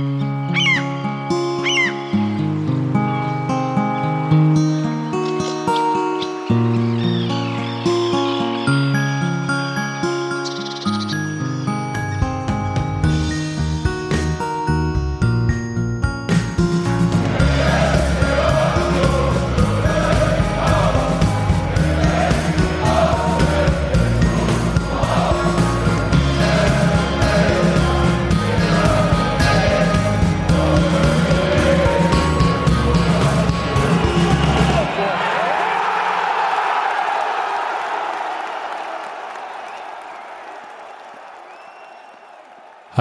Mm-hmm.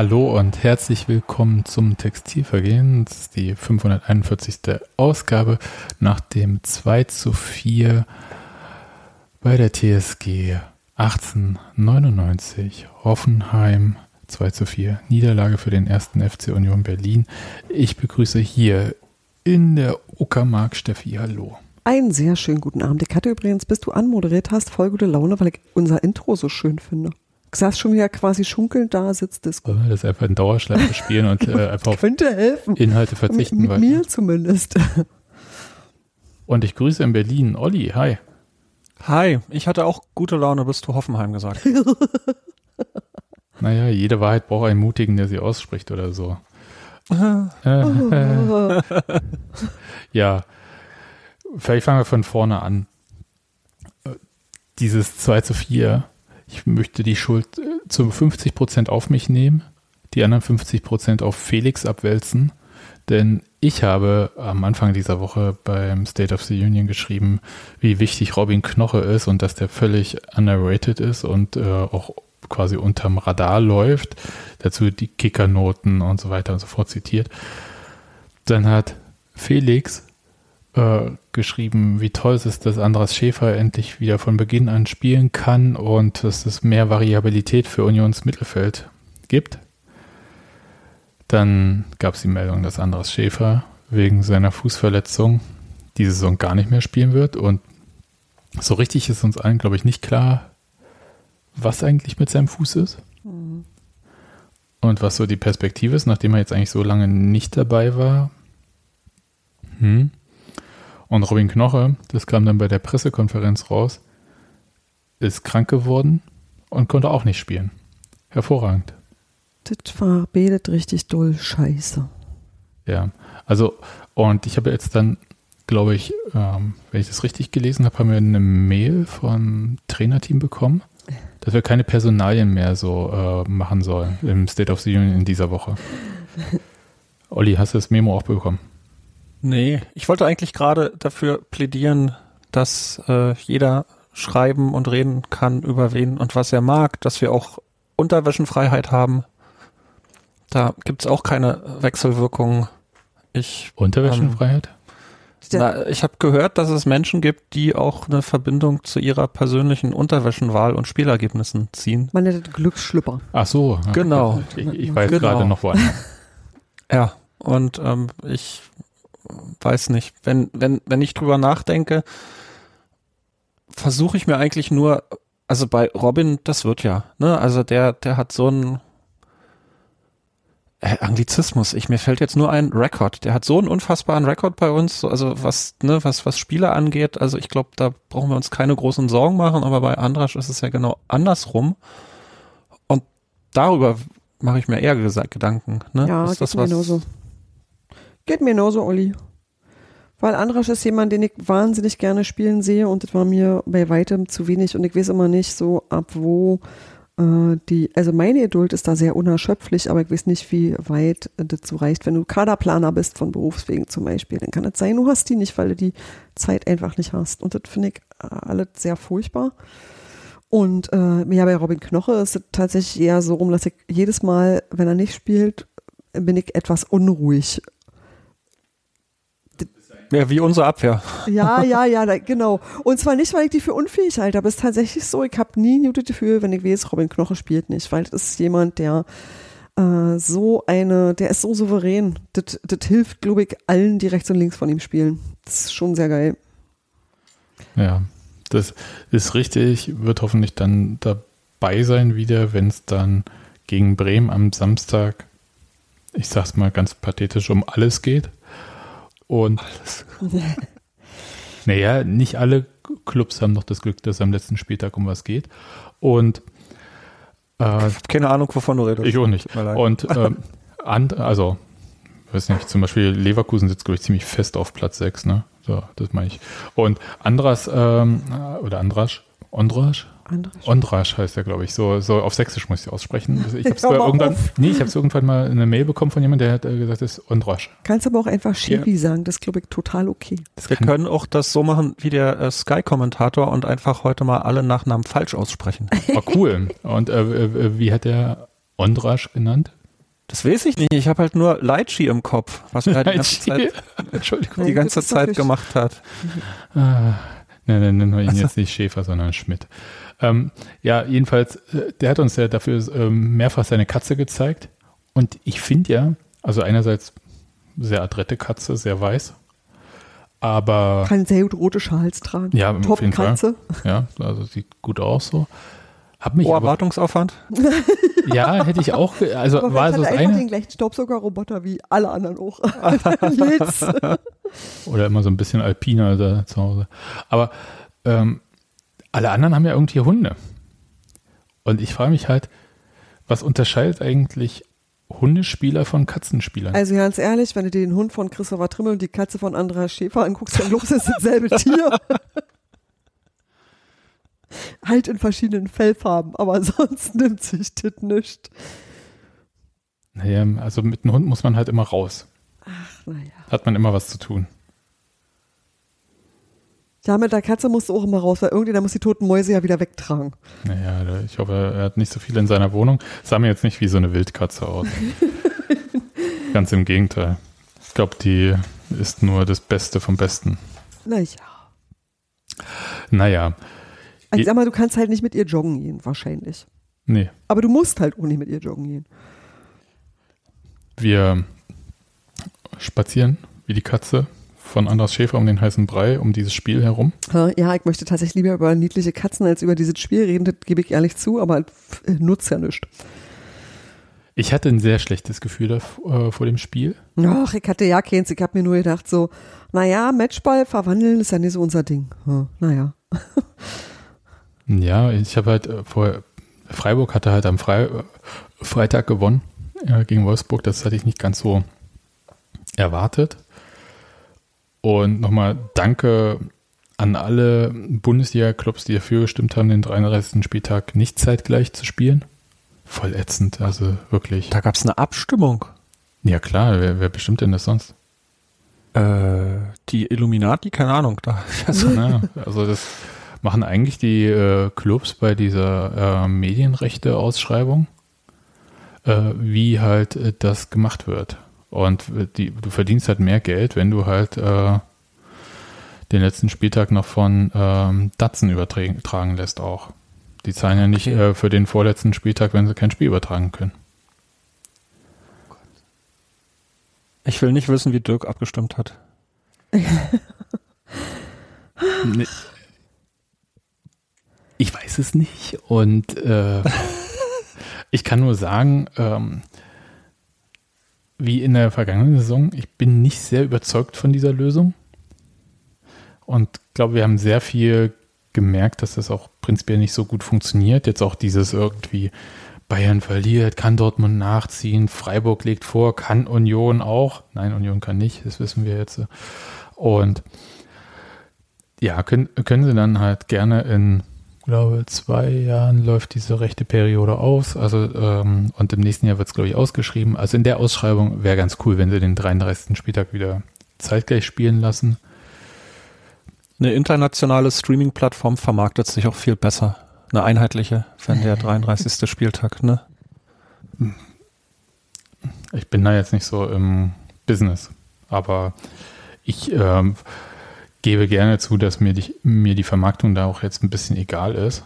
Hallo und herzlich willkommen zum Textilvergehen. Das ist die 541. Ausgabe nach dem 2 zu 4 bei der TSG 1899 Hoffenheim 2 zu 4 Niederlage für den ersten FC Union Berlin. Ich begrüße hier in der Uckermark Steffi. Hallo. Einen sehr schönen guten Abend. Ich hatte übrigens, bis du anmoderiert hast, voll gute Laune, weil ich unser Intro so schön finde. Ich saß schon wieder quasi schunkelnd da, sitzt das. Das ist einfach ein Dauerschleife spielen und äh, einfach könnte helfen. Inhalte verzichten. Mit, mit mir zumindest. Und ich grüße in Berlin. Olli, hi. Hi, ich hatte auch gute Laune bis zu Hoffenheim gesagt. naja, jede Wahrheit braucht einen Mutigen, der sie ausspricht oder so. ja, vielleicht fangen wir von vorne an. Dieses 2 zu 4 ich möchte die Schuld äh, zu 50 Prozent auf mich nehmen, die anderen 50 Prozent auf Felix abwälzen. Denn ich habe am Anfang dieser Woche beim State of the Union geschrieben, wie wichtig Robin Knoche ist und dass der völlig underrated ist und äh, auch quasi unterm Radar läuft. Dazu die Kickernoten und so weiter und so fort zitiert. Dann hat Felix äh, geschrieben, wie toll es ist, dass Andras Schäfer endlich wieder von Beginn an spielen kann und dass es mehr Variabilität für Unions Mittelfeld gibt. Dann gab es die Meldung, dass Andras Schäfer wegen seiner Fußverletzung diese Saison gar nicht mehr spielen wird. Und so richtig ist uns allen, glaube ich, nicht klar, was eigentlich mit seinem Fuß ist. Mhm. Und was so die Perspektive ist, nachdem er jetzt eigentlich so lange nicht dabei war. Hm. Und Robin Knoche, das kam dann bei der Pressekonferenz raus, ist krank geworden und konnte auch nicht spielen. Hervorragend. Das war betet richtig doll scheiße. Ja, also, und ich habe jetzt dann, glaube ich, ähm, wenn ich das richtig gelesen habe, haben wir eine Mail vom Trainerteam bekommen, dass wir keine Personalien mehr so äh, machen sollen im State of the Union in dieser Woche. Olli, hast du das Memo auch bekommen? Nee, ich wollte eigentlich gerade dafür plädieren, dass äh, jeder schreiben und reden kann über wen und was er mag, dass wir auch Unterwäschenfreiheit haben. Da gibt's auch keine Wechselwirkung. Ich, Unterwäschenfreiheit? Ähm, na, ich habe gehört, dass es Menschen gibt, die auch eine Verbindung zu ihrer persönlichen Unterwäschenwahl und Spielergebnissen ziehen. Man nennt Glücksschlüpper. Ach so. Genau. Ich, ich weiß genau. gerade noch woanders. ja, und ähm, ich weiß nicht, wenn, wenn, wenn ich drüber nachdenke, versuche ich mir eigentlich nur, also bei Robin, das wird ja, ne? Also der, der hat so einen äh, Anglizismus. Ich, mir fällt jetzt nur ein Rekord. Der hat so einen unfassbaren Rekord bei uns, also was, ne, was, was Spieler angeht. Also ich glaube, da brauchen wir uns keine großen Sorgen machen, aber bei Andrasch ist es ja genau andersrum. Und darüber mache ich mir eher Gedanken. Ne? Ja, ist das was, genauso. Geht mir genauso, Olli. Weil Andrasch ist jemand, den ich wahnsinnig gerne spielen sehe und das war mir bei weitem zu wenig und ich weiß immer nicht so, ab wo äh, die, also meine Geduld ist da sehr unerschöpflich, aber ich weiß nicht, wie weit so reicht. Wenn du Kaderplaner bist von Berufswegen zum Beispiel, dann kann es sein, du hast die nicht, weil du die Zeit einfach nicht hast. Und das finde ich äh, alles sehr furchtbar. Und äh, ja, bei Robin Knoche ist es tatsächlich eher so rum, dass ich jedes Mal, wenn er nicht spielt, bin ich etwas unruhig ja, wie unsere Abwehr. Ja, ja, ja, da, genau. Und zwar nicht, weil ich die für unfähig halte, aber es ist tatsächlich so, ich habe nie ein Gefühl, wenn ich weiß, Robin Knoche spielt nicht, weil das ist jemand, der äh, so eine, der ist so souverän. Das, das hilft, glaube ich, allen, die rechts und links von ihm spielen. Das ist schon sehr geil. Ja, das ist richtig, wird hoffentlich dann dabei sein wieder, wenn es dann gegen Bremen am Samstag ich sag's mal ganz pathetisch, um alles geht. Und naja, nicht alle Clubs haben noch das Glück, dass am letzten Spieltag um was geht. Und äh, keine Ahnung, wovon du redest. Ich auch nicht. Und ähm, and, also, weiß nicht, zum Beispiel Leverkusen sitzt, glaube ich, ziemlich fest auf Platz 6, ne? So, das meine ich. Und Andras, ähm, oder Andrasch, Ondrasch? Andrasch. Ondrasch heißt er, glaube ich. So, so auf Sächsisch muss ich aussprechen. Also ich habe irgendwann, nee, ich habe irgendwann mal eine Mail bekommen von jemandem, der hat äh, gesagt, das ist Ondrasch. Kannst aber auch einfach Schiri ja. sagen. Das glaube ich total okay. Wir können auch das so machen wie der äh, Sky-Kommentator und einfach heute mal alle Nachnamen falsch aussprechen. Oh, cool. Und äh, äh wie hat der Ondrasch genannt? Das weiß ich nicht. Ich habe halt nur Leitchi im Kopf, was er die ganze Zeit, Entschuldigung, die ganze Zeit gemacht hat. Ah, nein, nein, nennen wir ihn jetzt nicht Schäfer, sondern Schmidt. Ähm, ja, jedenfalls, äh, der hat uns ja dafür ähm, mehrfach seine Katze gezeigt. Und ich finde ja, also einerseits sehr adrette Katze, sehr weiß. Aber. Kann sehr gut rote Schals tragen. Ja, Top Katze. Ja, also sieht gut aus so. Hab mich oh, Erwartungsaufwand? ja, hätte ich auch. Also Aber war so das eine. den gleichen Staubsaugerroboter wie alle anderen auch. Oder immer so ein bisschen alpiner da zu Hause. Aber ähm, alle anderen haben ja irgendwie Hunde. Und ich frage mich halt, was unterscheidet eigentlich Hundespieler von Katzenspielern? Also ganz ehrlich, wenn du dir den Hund von Christopher Trimmel und die Katze von Andreas Schäfer anguckst, dann los ist dasselbe Tier halt in verschiedenen Fellfarben, aber sonst nimmt sich das nicht. Naja, also mit einem Hund muss man halt immer raus. Ach, naja. Hat man immer was zu tun. Ja, mit der Katze musst du auch immer raus, weil irgendjemand muss die toten Mäuse ja wieder wegtragen. Naja, ich hoffe, er hat nicht so viel in seiner Wohnung. Sah mir jetzt nicht wie so eine Wildkatze aus. Ganz im Gegenteil. Ich glaube, die ist nur das Beste vom Besten. Naja. Naja. Ich sag mal, du kannst halt nicht mit ihr joggen gehen, wahrscheinlich. Nee. Aber du musst halt auch nicht mit ihr joggen gehen. Wir spazieren wie die Katze von Anders Schäfer um den heißen Brei, um dieses Spiel herum. Ja, ich möchte tatsächlich lieber über niedliche Katzen als über dieses Spiel reden, das gebe ich ehrlich zu, aber nutzt ja nichts. Ich hatte ein sehr schlechtes Gefühl äh, vor dem Spiel. Ach, ich hatte ja keins. Ich habe mir nur gedacht, so, naja, Matchball verwandeln ist ja nicht so unser Ding. Hm, naja. Ja, ich habe halt äh, vor Freiburg hatte halt am Fre äh, Freitag gewonnen äh, gegen Wolfsburg. Das hatte ich nicht ganz so erwartet. Und nochmal danke an alle Bundesliga-Clubs, die dafür gestimmt haben, den 33. Spieltag nicht zeitgleich zu spielen. Voll ätzend, also wirklich. Da gab es eine Abstimmung. Ja klar, wer, wer bestimmt denn das sonst? Äh, die Illuminati, keine Ahnung. Da, also, ja, also das machen eigentlich die äh, Clubs bei dieser äh, Medienrechte-Ausschreibung, äh, wie halt äh, das gemacht wird. Und die, du verdienst halt mehr Geld, wenn du halt äh, den letzten Spieltag noch von ähm, Datsen übertragen lässt auch. Die zahlen ja nicht okay. Äh, für den vorletzten Spieltag, wenn sie kein Spiel übertragen können. Ich will nicht wissen, wie Dirk abgestimmt hat. nee, ich weiß es nicht. Und äh, ich kann nur sagen, ähm, wie in der vergangenen Saison, ich bin nicht sehr überzeugt von dieser Lösung. Und glaube, wir haben sehr viel gemerkt, dass das auch prinzipiell nicht so gut funktioniert. Jetzt auch dieses irgendwie Bayern verliert, kann Dortmund nachziehen, Freiburg legt vor, kann Union auch. Nein, Union kann nicht, das wissen wir jetzt. Und ja, können, können sie dann halt gerne in glaube, zwei Jahren läuft diese rechte Periode aus. Also, ähm, und im nächsten Jahr wird es, glaube ich, ausgeschrieben. Also in der Ausschreibung wäre ganz cool, wenn sie den 33. Spieltag wieder zeitgleich spielen lassen. Eine internationale Streaming-Plattform vermarktet sich auch viel besser. Eine einheitliche, wenn der 33. Spieltag, ne? Ich bin da jetzt nicht so im Business, aber ich ähm, gebe gerne zu, dass mir die, mir die Vermarktung da auch jetzt ein bisschen egal ist.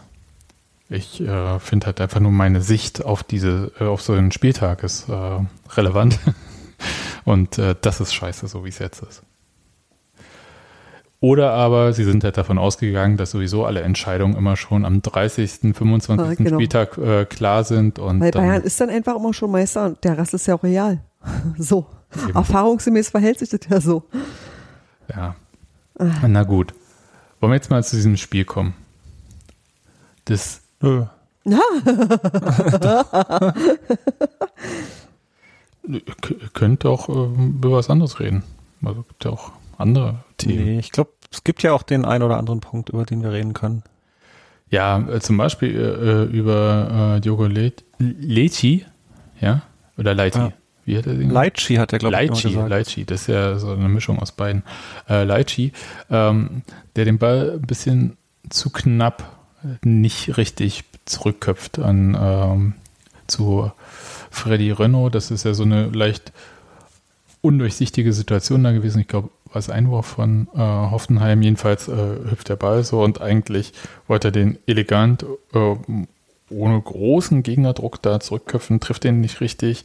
Ich äh, finde halt einfach nur meine Sicht auf diese, äh, auf so einen Spieltag ist äh, relevant. Und äh, das ist scheiße, so wie es jetzt ist. Oder aber sie sind halt davon ausgegangen, dass sowieso alle Entscheidungen immer schon am 30., 25. Ja, genau. Spieltag äh, klar sind. Und Weil Bayern ist dann einfach immer schon Meister und der Rest ist ja auch real. So. Eben. Erfahrungsgemäß verhält sich das ja so. Ja. Ah. Na gut. Wollen wir jetzt mal zu diesem Spiel kommen? Das, Nö. k- könnt auch ähm, über was anderes reden. Also gibt ja auch andere Themen. Nee, ich glaube, es gibt ja auch den einen oder anderen Punkt, über den wir reden können. Ja, äh, zum Beispiel äh, über äh, Diogo Le Leci, ja, oder Leiti. Ja. Wie hat er den? Leitchi hat er, glaube ich, gesagt. Leitchi, das ist ja so eine Mischung aus beiden. Äh, Leitchi, ähm, der den Ball ein bisschen zu knapp nicht richtig zurückköpft an ähm, zu Freddy Renault. Das ist ja so eine leicht undurchsichtige Situation da gewesen. Ich glaube, war es Einwurf von äh, Hoffenheim. Jedenfalls äh, hüpft der Ball so und eigentlich wollte er den elegant äh, ohne großen Gegnerdruck da zurückköpfen, trifft den nicht richtig,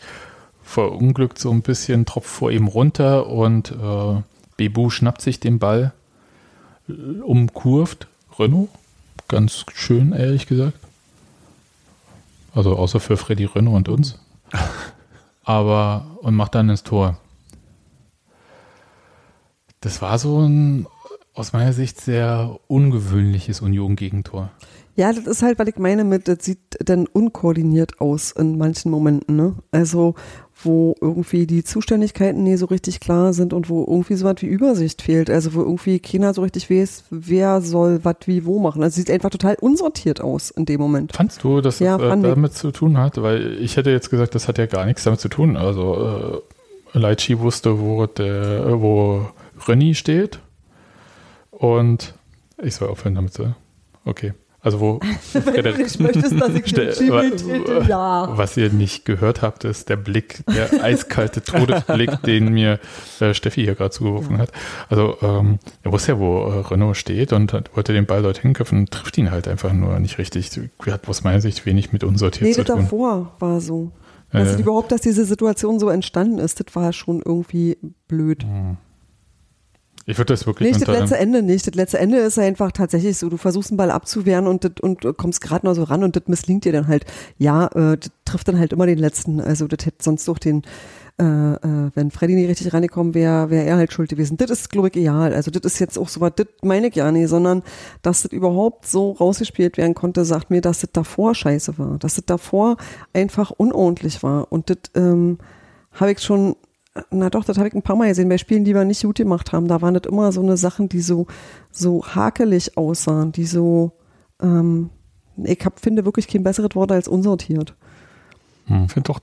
verunglückt so ein bisschen, tropft vor ihm runter und äh, Bebu schnappt sich den Ball, äh, umkurvt Renault. Ganz schön, ehrlich gesagt. Also außer für Freddy Renault und uns. Aber und macht dann ins Tor. Das war so ein aus meiner Sicht sehr ungewöhnliches Union-Gegentor. Ja, das ist halt, weil ich meine, mit, das sieht dann unkoordiniert aus in manchen Momenten, ne? Also, wo irgendwie die Zuständigkeiten nie so richtig klar sind und wo irgendwie so was wie Übersicht fehlt. Also, wo irgendwie keiner so richtig weiß, wer soll was wie wo machen. Also, sieht einfach total unsortiert aus in dem Moment. Fandst du, dass Ja, das äh, damit zu tun hat? Weil ich hätte jetzt gesagt, das hat ja gar nichts damit zu tun. Also äh, Leitchi wusste, wo, der, äh, wo Renny steht. Und ich soll aufhören damit zu. Okay. Also wo Wenn du nicht möchtest, dass ich Stell- Schiebel ja. was ihr nicht gehört habt, ist der Blick, der eiskalte Todesblick, den mir äh, Steffi hier gerade zugeworfen hat. Also ähm, er wusste ja, wo äh, Renault steht und hat, wollte den Ball dorthin köpfen und trifft ihn halt einfach nur nicht richtig. Hat aus meiner Sicht wenig mit unsortiert Nee, zu tun. davor war so. Also Äh. überhaupt, dass diese Situation so entstanden ist, das war schon irgendwie blöd. Ich würde das wirklich Nicht das unter letzte Ende nicht. Das letzte Ende ist einfach tatsächlich so, du versuchst einen Ball abzuwehren und, das, und kommst gerade noch so ran und das misslingt dir dann halt. Ja, äh, das trifft dann halt immer den letzten. Also das hätte sonst doch den, äh, äh, wenn Freddy nicht richtig reingekommen wäre, wäre er halt schuld gewesen. Das ist, glaube ich, egal. Also das ist jetzt auch so was, das meine ich ja nicht, sondern dass das überhaupt so rausgespielt werden konnte, sagt mir, dass das davor scheiße war. Dass das davor einfach unordentlich war. Und das ähm, habe ich schon na doch, das habe ich ein paar Mal gesehen bei Spielen, die wir nicht gut gemacht haben. Da waren das immer so eine Sachen, die so, so hakelig aussahen, die so, ähm, ich hab, finde wirklich kein besseres Wort als unsortiert. Ich finde doch,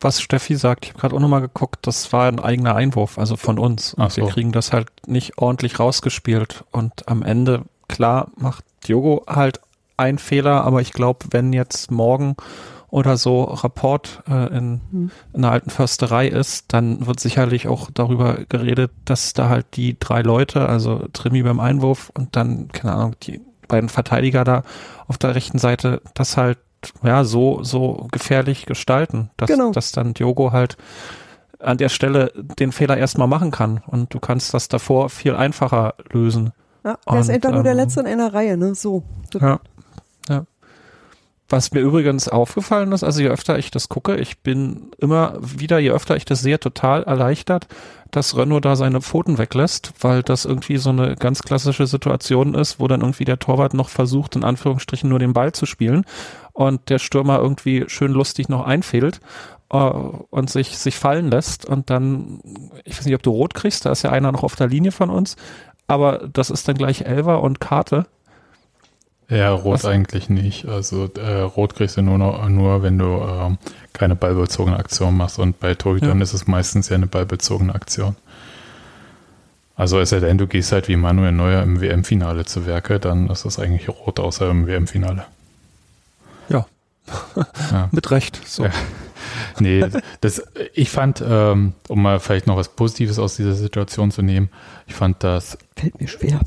was Steffi sagt, ich habe gerade auch nochmal geguckt, das war ein eigener Einwurf, also von uns. Und Ach so. Wir kriegen das halt nicht ordentlich rausgespielt. Und am Ende, klar, macht Diogo halt einen Fehler, aber ich glaube, wenn jetzt morgen oder so Rapport äh, in, Hm. in der alten Försterei ist, dann wird sicherlich auch darüber geredet, dass da halt die drei Leute, also Trimi beim Einwurf und dann, keine Ahnung, die beiden Verteidiger da auf der rechten Seite, das halt ja so so gefährlich gestalten, dass, Genau. dass dann Diogo halt an der Stelle den Fehler erstmal machen kann und du kannst das davor viel einfacher lösen. Ja, der ist einfach nur der ähm, Letzte in einer Reihe, ne? So. Ja. Was mir übrigens aufgefallen ist, also je öfter ich das gucke, ich bin immer wieder, je öfter ich das sehe, total erleichtert, dass Renault da seine Pfoten weglässt, weil das irgendwie so eine ganz klassische Situation ist, wo dann irgendwie der Torwart noch versucht, in Anführungsstrichen nur den Ball zu spielen und der Stürmer irgendwie schön lustig noch einfehlt äh, und sich, sich fallen lässt und dann, ich weiß nicht, ob du rot kriegst, da ist ja einer noch auf der Linie von uns, aber das ist dann gleich Elver und Karte. Ja, rot Was? eigentlich nicht. Also äh, rot kriegst du nur, noch, nur wenn du ähm, keine ballbezogene Aktion machst. Und bei Torhütern Ja. ist es meistens ja eine ballbezogene Aktion. Also es sei denn, du gehst halt wie Manuel Neuer im WM-Finale zu Werke, dann ist das eigentlich rot, außer im WM-Finale. Ja. Ja. Mit Recht. So. Ja. Nee, das, ich fand, ähm, um mal vielleicht noch was Positives aus dieser Situation zu nehmen, ich fand, dass fällt mir schwer.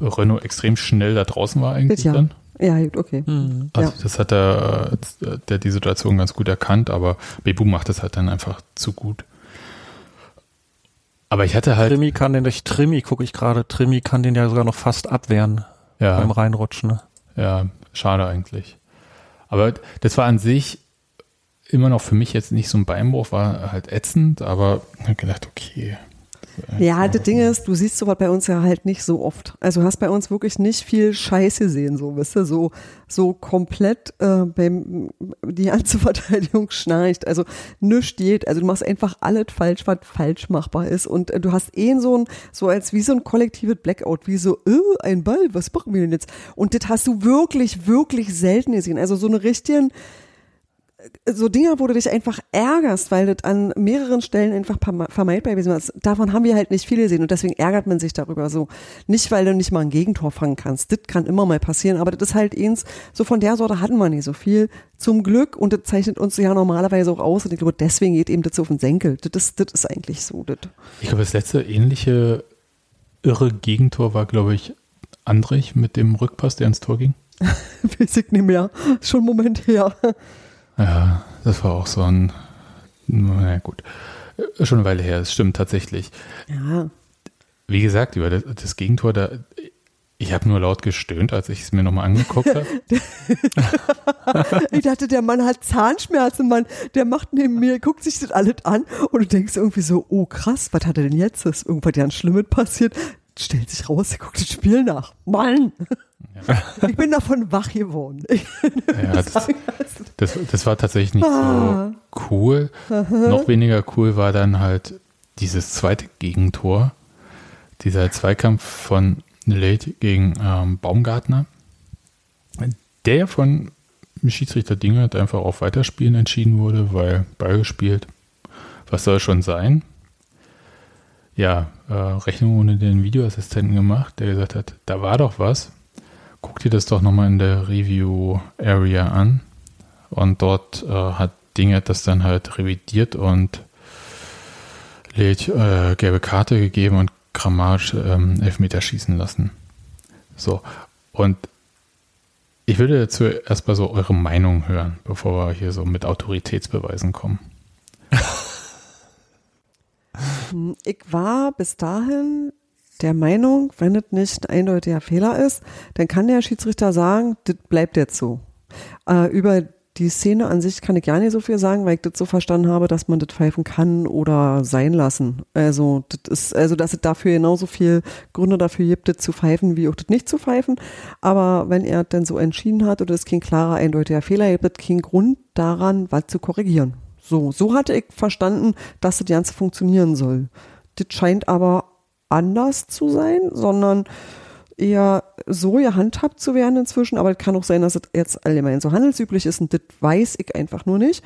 Renault extrem schnell da draußen war eigentlich Ja. dann. Ja, gut, okay. Mhm. Also Ja. das hat er, äh, der die Situation ganz gut erkannt, aber Bebu macht das halt dann einfach zu gut. Aber ich hatte halt, Trimi kann den durch Trimi, gucke ich gerade, Trimi kann den ja sogar noch fast abwehren beim ja, Reinrutschen. Ne? ja, schade eigentlich. Aber das war an sich immer noch für mich jetzt nicht so ein Beinbruch, war halt ätzend, aber ich habe gedacht, okay. Ja, das Ding ist, du siehst sowas bei uns ja halt nicht so oft. Also hast bei uns wirklich nicht viel Scheiße gesehen, so, weißt du, so, so komplett äh, beim, die ganze Verteidigung schnarcht. Also nichts geht. Also du machst einfach alles falsch, was falsch machbar ist. Und äh, du hast eh so ein, so als wie so ein kollektives Blackout, wie so, äh, ein Ball, was machen wir denn jetzt? Und das hast du wirklich, wirklich selten gesehen. Also so eine richtigen, so Dinger, wo du dich einfach ärgerst, weil das an mehreren Stellen einfach vermeidbar gewesen ist. Davon haben wir halt nicht viele gesehen und deswegen ärgert man sich darüber so. Nicht, weil du nicht mal ein Gegentor fangen kannst. Das kann immer mal passieren, aber das ist halt eins, so von der Sorte hatten wir nicht so viel. Zum Glück und das zeichnet uns ja normalerweise auch aus und ich glaube, deswegen geht eben das auf den Senkel. Das ist, das ist eigentlich so. Das. Ich glaube, das letzte ähnliche irre Gegentor war, glaube ich, Andrich mit dem Rückpass, der ins Tor ging. Weiß ich nicht mehr. Schon einen Moment her. Ja, das war auch so ein, na gut, schon eine Weile her, es stimmt tatsächlich. Ja. Wie gesagt, über das, das Gegentor, da, ich habe nur laut gestöhnt, als ich es mir nochmal angeguckt habe. ich dachte, der Mann hat Zahnschmerzen, Mann. Der macht neben mir, guckt sich das alles an und du denkst irgendwie so, oh krass, was hat er denn jetzt? Ist irgendwas ganz Schlimmes passiert? Stellt sich raus, er guckt das Spiel nach. Mann! Ja. Ich bin davon wach geworden. Ja, das, das, das, war tatsächlich nicht ah. so cool. Noch weniger cool war dann halt dieses zweite Gegentor. Dieser Zweikampf von Late gegen ähm, Baumgartner. Der von Schiedsrichter Dingert einfach auf Weiterspielen entschieden wurde, weil Ball gespielt. Was soll schon sein? Ja, äh, Rechnung ohne den Videoassistenten gemacht, der gesagt hat, da war doch was guck dir das doch nochmal in der Review-Area an. Und dort äh, hat Dinge das dann halt revidiert und äh, gelbe Karte gegeben und grammatisch ähm, Elfmeter schießen lassen. So, und ich würde dazu erstmal so eure Meinung hören, bevor wir hier so mit Autoritätsbeweisen kommen. Ich war bis dahin der Meinung, wenn es nicht ein eindeutiger Fehler ist, dann kann der Schiedsrichter sagen, das bleibt jetzt so. Äh, über die Szene an sich kann ich gar nicht so viel sagen, weil ich das so verstanden habe, dass man das pfeifen kann oder sein lassen. Also, das ist, also, dass es dafür genauso viel Gründe dafür gibt, das zu pfeifen, wie auch das nicht zu pfeifen. Aber wenn er dann so entschieden hat oder es kein klarer, eindeutiger Fehler gibt, es keinen Grund daran, was zu korrigieren. So, so hatte ich verstanden, dass das Ganze funktionieren soll. Das scheint aber anders zu sein, sondern eher so gehandhabt zu werden inzwischen. Aber es kann auch sein, dass es jetzt allgemein so handelsüblich ist und das weiß ich einfach nur nicht.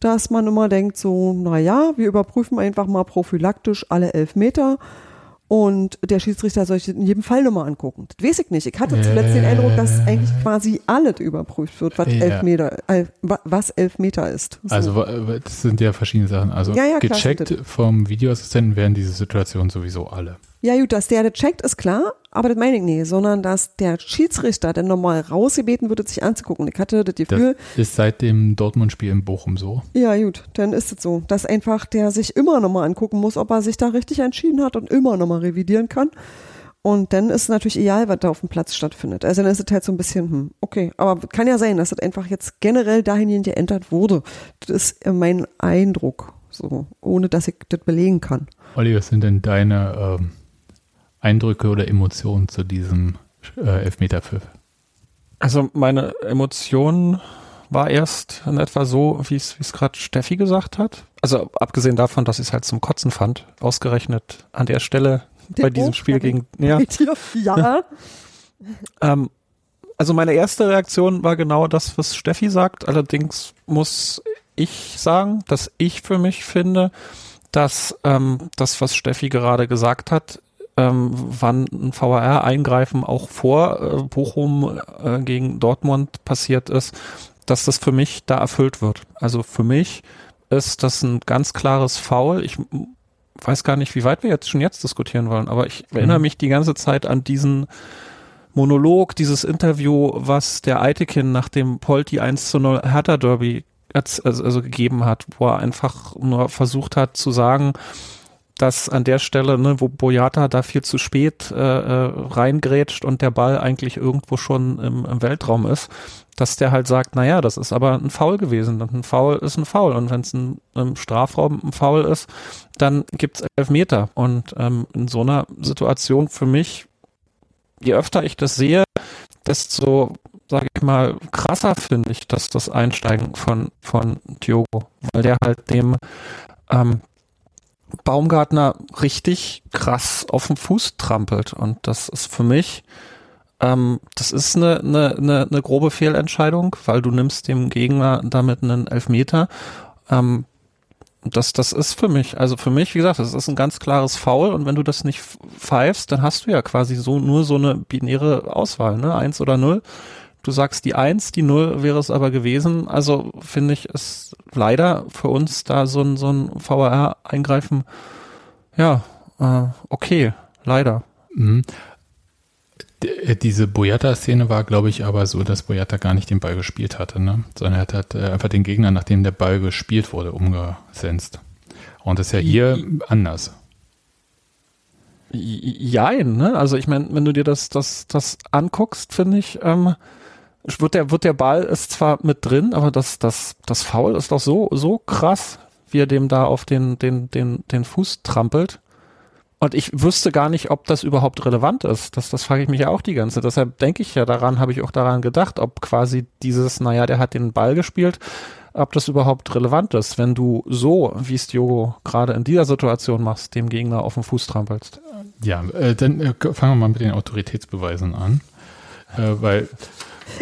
Dass man immer denkt so, naja, wir überprüfen einfach mal prophylaktisch alle elf Meter und der Schiedsrichter soll sich in jedem Fall nochmal angucken. Das weiß ich nicht. Ich hatte zuletzt den Eindruck, dass eigentlich quasi alles überprüft wird, was, ja. elf, Meter, äh, was elf Meter ist. So. Also das sind ja verschiedene Sachen. Also ja, ja, gecheckt vom Videoassistenten werden diese Situationen sowieso alle. Ja gut, dass der das checkt, ist klar, aber das meine ich nicht, sondern dass der Schiedsrichter dann nochmal rausgebeten wird, sich anzugucken. Ich hatte das Gefühl. Das ist seit dem Dortmund-Spiel in Bochum so. Ja gut, dann ist es so, dass einfach der sich immer nochmal angucken muss, ob er sich da richtig entschieden hat und immer nochmal revidieren kann. Und dann ist es natürlich egal, was da auf dem Platz stattfindet. Also dann ist es halt so ein bisschen, hm, okay, aber kann ja sein, dass das einfach jetzt generell dahingehend geändert wurde. Das ist mein Eindruck, so, ohne dass ich das belegen kann. Olli, was sind denn deine ähm Eindrücke oder Emotionen zu diesem äh, Elfmeterpfiff? Also meine Emotion war erst in etwa so, wie es gerade Steffi gesagt hat. Also abgesehen davon, dass ich es halt zum Kotzen fand, ausgerechnet an der Stelle der bei diesem Spiel gegen ja. ja. ähm, also meine erste Reaktion war genau das, was Steffi sagt. Allerdings muss ich sagen, dass ich für mich finde, dass ähm, das, was Steffi gerade gesagt hat, ähm, wann ein VAR-Eingreifen auch vor äh, Bochum äh, gegen Dortmund passiert ist, dass das für mich da erfüllt wird. Also für mich ist das ein ganz klares Foul. Ich weiß gar nicht, wie weit wir jetzt schon jetzt diskutieren wollen, aber ich mhm. erinnere mich die ganze Zeit an diesen Monolog, dieses Interview, was der Eitekin nach dem Polti 1 zu 0 Hertha Derby also, also gegeben hat, wo er einfach nur versucht hat zu sagen, dass an der Stelle, ne, wo Boyata da viel zu spät äh, äh, reingrätscht und der Ball eigentlich irgendwo schon im, im Weltraum ist, dass der halt sagt, naja, das ist aber ein Foul gewesen und ein Foul ist ein Foul. Und wenn es ein, ein Strafraum ein Foul ist, dann gibt's Elfmeter und ähm, in so einer Situation für mich, je öfter ich das sehe, desto, sage ich mal, krasser finde ich, dass das Einsteigen von von Diogo, weil der halt dem ähm, Baumgartner richtig krass auf den Fuß trampelt und das ist für mich ähm, das ist eine, eine, eine, eine grobe Fehlentscheidung, weil du nimmst dem Gegner damit einen Elfmeter. Ähm, das, das ist für mich, also für mich, wie gesagt, das ist ein ganz klares Foul und wenn du das nicht pfeifst, dann hast du ja quasi so nur so eine binäre Auswahl, ne? Eins oder null. Du sagst die Eins, die Null wäre es aber gewesen. Also finde ich es leider für uns da so ein, so ein VAR-Eingreifen, ja, äh, okay, leider. Mhm. Äh, diese Boyata-Szene war, glaube ich, aber so, dass Boyata gar nicht den Ball gespielt hatte, ne? sondern er hat äh, einfach den Gegner, nachdem der Ball gespielt wurde, umgesenzt. Und das ist ja hier I, anders. Jein, ne? Also ich meine, wenn du dir das, das, das anguckst, finde ich, ähm, wird der, wird der Ball ist zwar mit drin, aber das, das, das Foul ist doch so, so krass, wie er dem da auf den, den, den, den Fuß trampelt. Und ich wüsste gar nicht, ob das überhaupt relevant ist. Das, das frage ich mich ja auch die ganze. Deshalb denke ich ja daran, habe ich auch daran gedacht, ob quasi dieses, naja, der hat den Ball gespielt, ob das überhaupt relevant ist, wenn du so, wie es Diogo gerade in dieser Situation machst, dem Gegner auf den Fuß trampelst. Ja, äh, dann äh, fangen wir mal mit den Autoritätsbeweisen an. Äh, weil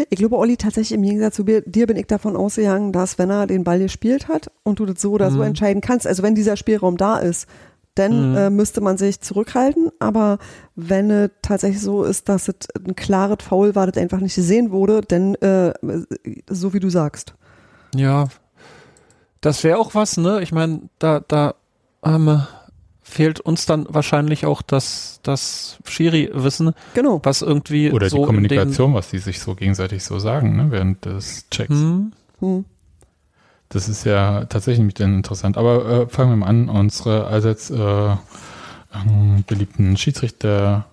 ich glaube, Olli, tatsächlich im Gegensatz zu dir bin ich davon ausgegangen, dass wenn er den Ball gespielt hat und du das so oder so mhm. entscheiden kannst, also wenn dieser Spielraum da ist, dann mhm. äh, müsste man sich zurückhalten. Aber wenn es tatsächlich so ist, dass es ein klares Foul war, das einfach nicht gesehen wurde, dann äh, so wie du sagst. Ja, das wäre auch was, ne? Ich meine, da, da ähm, fehlt uns dann wahrscheinlich auch das, das Schiri-Wissen, genau. was irgendwie oder so die Kommunikation, was die sich so gegenseitig so sagen, ne? Während des Checks. Mhm. Mhm. Das ist ja tatsächlich dann interessant. Aber äh, fangen wir mal an. Unsere allseits äh, ähm, beliebten Schiedsrichter,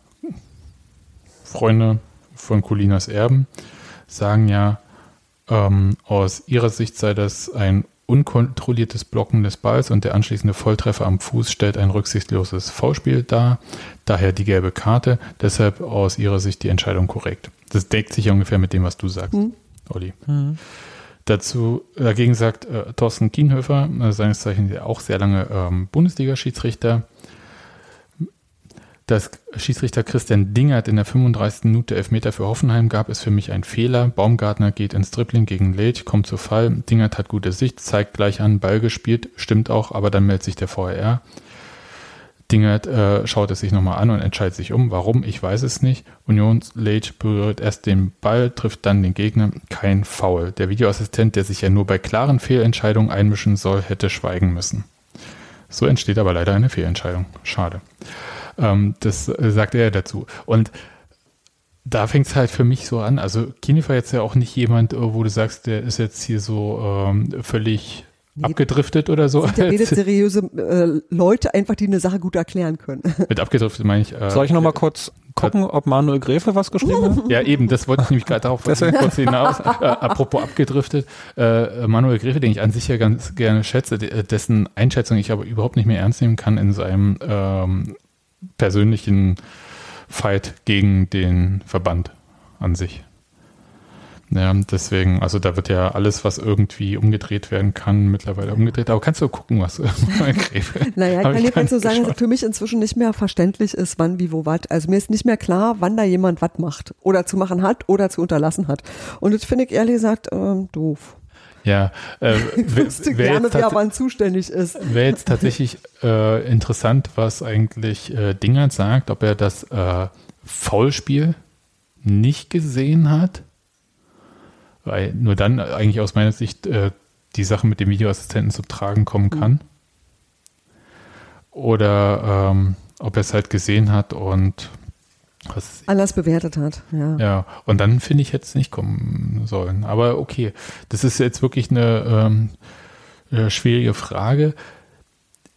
Freunde von Colinas Erben, sagen ja, ähm, aus ihrer Sicht sei das ein unkontrolliertes Blocken des Balls und der anschließende Volltreffer am Fuß stellt ein rücksichtsloses Foulspiel dar, daher die gelbe Karte, deshalb aus ihrer Sicht die Entscheidung korrekt. Das deckt sich ja ungefähr mit dem, was du sagst, mhm. Olli. Mhm. Dazu, dagegen sagt äh, Thorsten Kienhöfer, äh, seines Zeichens auch sehr lange ähm, Bundesliga-Schiedsrichter, dass Schiedsrichter Christian Dingert in der 35. Minute Elfmeter für Hoffenheim gab, ist für mich ein Fehler. Baumgartner geht ins Dribbling gegen Leitch, kommt zu Fall. Dingert hat gute Sicht, zeigt gleich an, Ball gespielt, stimmt auch, aber dann meldet sich der VRR. Dingert äh, schaut es sich nochmal an und entscheidet sich um. Warum? Ich weiß es nicht. Unions Lage berührt erst den Ball, trifft dann den Gegner. Kein Foul. Der Videoassistent, der sich ja nur bei klaren Fehlentscheidungen einmischen soll, hätte schweigen müssen. So entsteht aber leider eine Fehlentscheidung. Schade. Ähm, das äh, sagt er dazu. Und da fängt es halt für mich so an. Also Kinifer jetzt ja auch nicht jemand, äh, wo du sagst, der ist jetzt hier so ähm, völlig abgedriftet oder so. Sind ja redet seriöse äh, Leute einfach, die eine Sache gut erklären können. Mit abgedriftet meine ich. Äh, Soll ich nochmal kurz gucken, ob Manuel Gräfe was geschrieben hat? Ja, eben, das wollte ich nämlich gerade darauf kurz hinaus. Äh, apropos abgedriftet, äh, Manuel Gräfe, den ich an sich ja ganz gerne schätze, dessen Einschätzung ich aber überhaupt nicht mehr ernst nehmen kann in seinem ähm, persönlichen Fight gegen den Verband an sich. Ja, deswegen, also da wird ja alles, was irgendwie umgedreht werden kann, mittlerweile umgedreht. Aber kannst du gucken, was Naja, kann ich kann so sagen, dass für mich inzwischen nicht mehr verständlich ist, wann, wie, wo, was. Also mir ist nicht mehr klar, wann da jemand was macht oder zu machen hat oder zu unterlassen hat. Und das finde ich ehrlich gesagt ähm, doof. Ja, äh, wüsste gerne, wer wann zuständig ist. Wäre jetzt tatsächlich äh, interessant, was eigentlich äh, Dingert sagt, ob er das äh, Foulspiel nicht gesehen hat weil nur dann eigentlich aus meiner Sicht äh, die Sache mit dem Videoassistenten zum Tragen kommen kann. Mhm. Oder ähm, ob er es halt gesehen hat und anders bewertet hat. Ja, ja und dann finde ich, hätte es nicht kommen sollen. Aber okay, das ist jetzt wirklich eine ähm, äh, schwierige Frage.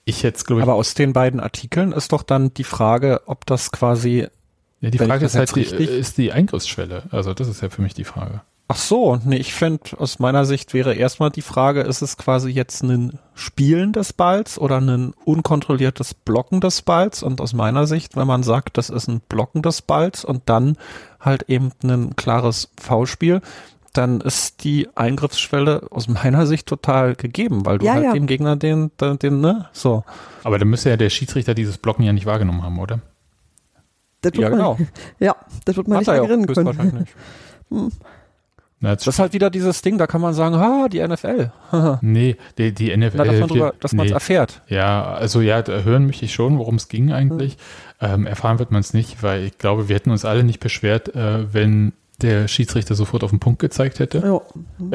Ich jetzt, glaube ich. Aber aus den beiden Artikeln ist doch dann die Frage, ob das quasi. Ja, die Frage ist halt, die, ist die Eingriffsschwelle. Also, das ist ja für mich die Frage. Ach so, nee, ich finde, aus meiner Sicht wäre erstmal die Frage, ist es quasi jetzt ein Spielen des Balls oder ein unkontrolliertes Blocken des Balls? Und aus meiner Sicht, wenn man sagt, das ist ein Blocken des Balls und dann halt eben ein klares V-Spiel, dann ist die Eingriffsschwelle aus meiner Sicht total gegeben, weil du Ja, halt ja. dem Gegner den, den, den, ne, so. Aber dann müsste ja der Schiedsrichter dieses Blocken ja nicht wahrgenommen haben, oder? Das wird Ja, man, genau. Ja, das wird man Hat nicht er können. nicht. Na, Das ist halt wieder dieses Ding, da kann man sagen, ha, die NFL. nee, die, die NFL. Na, dass man drüber, dass man es nee. erfährt. Ja, also ja, da hören möchte ich schon, worum es ging eigentlich. Ähm, erfahren wird man es nicht, weil ich glaube, wir hätten uns alle nicht beschwert, äh, wenn der Schiedsrichter sofort auf den Punkt gezeigt hätte. Ja.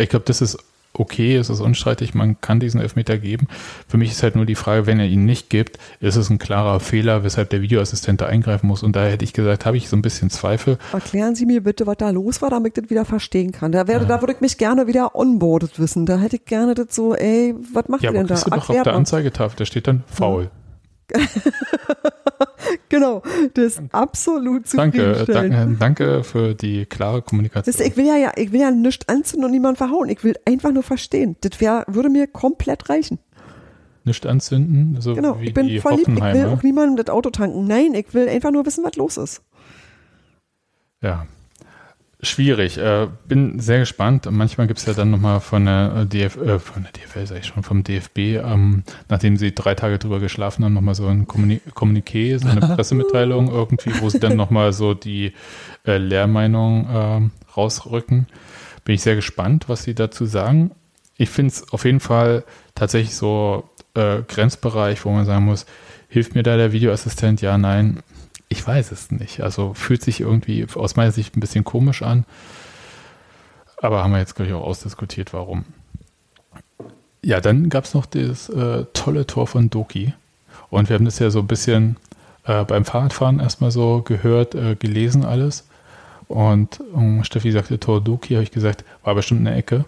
Ich glaube, das ist okay, es ist unstreitig, man kann diesen Elfmeter geben. Für mich ist halt nur die Frage, wenn er ihn nicht gibt, ist es ein klarer Fehler, weshalb der Videoassistent da eingreifen muss. Und da hätte ich gesagt, habe ich so ein bisschen Zweifel. Erklären Sie mir bitte, was da los war, damit ich das wieder verstehen kann. Da, wäre, da würde ich mich gerne wieder onboardet wissen. Da hätte ich gerne das so, ey, was macht Ja, ihr aber denn da? kriegst du doch auf der. Anzeigetafel, da steht dann faul. Genau, das ist absolut Danke, zufriedenstellend. danke, danke für die klare Kommunikation. Ihr, ich will ja, ja, ich will ja nichts anzünden und niemanden verhauen. Ich will einfach nur verstehen. Das wär, würde mir komplett reichen. Nicht anzünden, so Genau. wie Ich bin die voll lieb. Ich will auch niemandem das Auto tanken. Nein, ich will einfach nur wissen, was los ist. Ja, schwierig. Äh, bin sehr gespannt. Manchmal gibt es ja dann nochmal von der äh, DF, äh, von der DFL, sag ich schon, vom DFB, ähm, nachdem sie drei Tage drüber geschlafen haben, nochmal so ein Kommuni Kommuniqué, so eine Pressemitteilung irgendwie, wo sie dann nochmal so die äh, Lehrmeinung ähm, rausrücken. Bin ich sehr gespannt, was sie dazu sagen. Ich finde es auf jeden Fall tatsächlich so äh, Grenzbereich, wo man sagen muss, hilft mir da der Videoassistent? Ja, nein. Ich weiß es nicht. Also fühlt sich irgendwie aus meiner Sicht ein bisschen komisch an. Aber haben wir jetzt, glaube ich, auch ausdiskutiert, warum. Ja, dann gab es noch das äh, tolle Tor von Doki. Und wir haben das ja so ein bisschen äh, beim Fahrradfahren erstmal so gehört, äh, gelesen alles. Und ähm, Steffi sagte Tor Doki, habe ich gesagt, war bestimmt eine Ecke.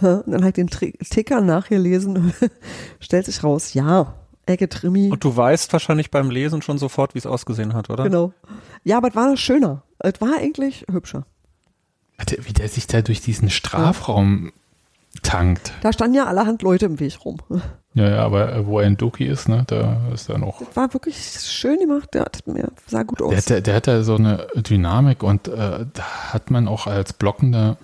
Und dann halt den Tri- Ticker nachgelesen. Stellt sich raus, ja, Ecke Trimi. Und du weißt wahrscheinlich beim Lesen schon sofort, wie es ausgesehen hat, oder? Genau. Ja, aber es war noch schöner. Es war eigentlich hübscher. Der- Wie der sich da durch diesen Strafraum tankt. Da standen ja allerhand Leute im Weg rum. Ja, ja, aber äh, wo er in Doki ist, ne, da ist dann auch Das war wirklich schön gemacht. Der hat mir sah gut aus. Der hat, da- der hat da so eine Dynamik und äh, da hat man auch als blockender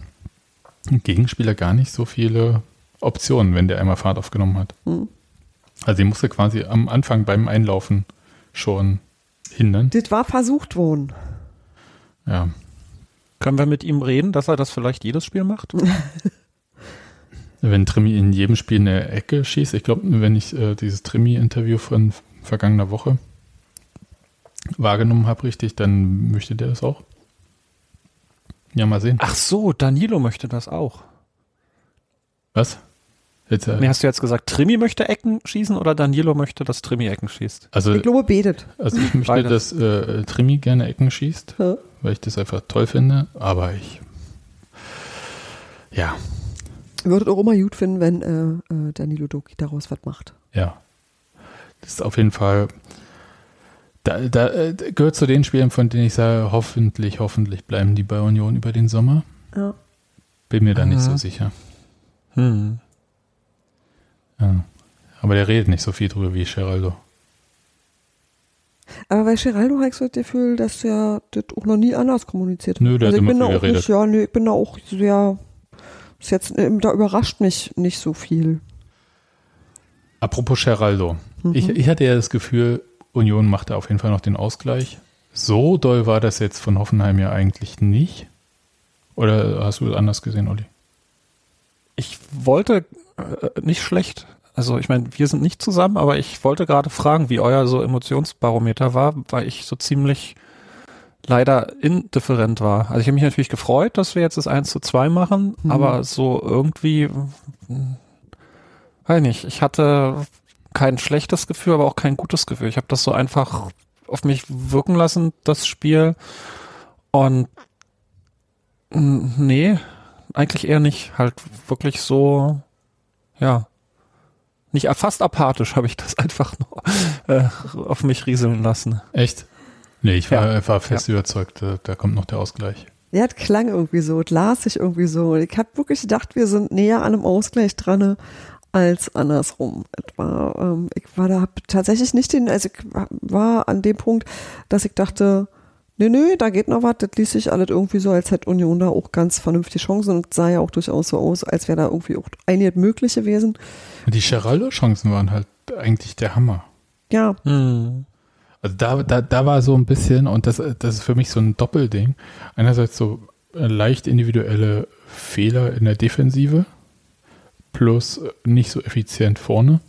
Gegenspieler gar nicht so viele Optionen, wenn der einmal Fahrt aufgenommen hat. Hm. Also die musste quasi am Anfang beim Einlaufen schon hindern. Das war versucht worden. Ja. Können wir mit ihm reden, dass er das vielleicht jedes Spiel macht? Wenn Trimi in jedem Spiel eine Ecke schießt, ich glaube, wenn ich äh, dieses Trimi-Interview von vergangener Woche wahrgenommen habe, richtig, dann möchte der das auch. Ja, mal sehen. Ach so, Danilo möchte das auch. Was? Äh, Nee, hast du jetzt gesagt, Trimi möchte Ecken schießen oder Danilo möchte, dass Trimi Ecken schießt? also Ich glaube, betet. Also ich möchte, Beides. dass äh, Trimi gerne Ecken schießt, Ja. weil ich das einfach toll finde, aber ich ja, Würdet auch immer gut finden, wenn äh, äh, Danilo Doki daraus was macht. ja. Das ist auf jeden Fall da, da äh, gehört zu den Spielen, von denen ich sage, hoffentlich, hoffentlich bleiben die bei Union über den Sommer. Ja. Bin mir da nicht Mhm. so sicher. Hm. Ja. Aber der redet nicht so viel drüber wie Geraldo. Aber bei Geraldo habe ich so das Gefühl, dass er das auch noch nie anders kommuniziert hat. Nö, der hat also ich immer bin da viel auch geredet. nicht, ja, nee, ich bin da auch sehr, ist jetzt, äh, da überrascht mich nicht so viel. Apropos Geraldo. Ich, ich hatte ja das Gefühl, Union machte auf jeden Fall noch den Ausgleich. So doll war das jetzt von Hoffenheim ja eigentlich nicht. Oder hast du es anders gesehen, Olli? Ich wollte äh, nicht schlecht. Also ich meine, wir sind nicht zusammen, aber ich wollte gerade fragen, wie euer so Emotionsbarometer war, weil ich so ziemlich leider indifferent war. Also ich habe mich natürlich gefreut, dass wir jetzt das 1 zu 2 machen, Mhm. aber so irgendwie, hm, weiß nicht, ich hatte kein schlechtes Gefühl, aber auch kein gutes Gefühl. Ich habe das so einfach auf mich wirken lassen, das Spiel. Und mm, nee, eigentlich eher nicht. Halt wirklich so, ja, nicht fast apathisch habe ich das einfach nur äh, auf mich rieseln lassen. Echt? Nee, ich war, Ja. war fest überzeugt, da, da kommt noch der Ausgleich. Ja, das klang irgendwie so, das las sich irgendwie so. Ich habe wirklich gedacht, wir sind näher an einem Ausgleich dran ne, als andersrum. Es war, ähm, ich war da tatsächlich nicht den, also ich war an dem Punkt, dass ich dachte, nö, nö, da geht noch was. Das ließ sich alles irgendwie so, als hätte Union da auch ganz vernünftige Chancen und sah ja auch durchaus so aus, als wäre da irgendwie auch einiges möglich gewesen. Die Geraldo-Chancen waren halt eigentlich der Hammer. Ja. Hm. Also da, da, da war so ein bisschen, und das, das ist für mich so ein Doppelding. Einerseits so leicht individuelle Fehler in der Defensive, plus nicht so effizient vorne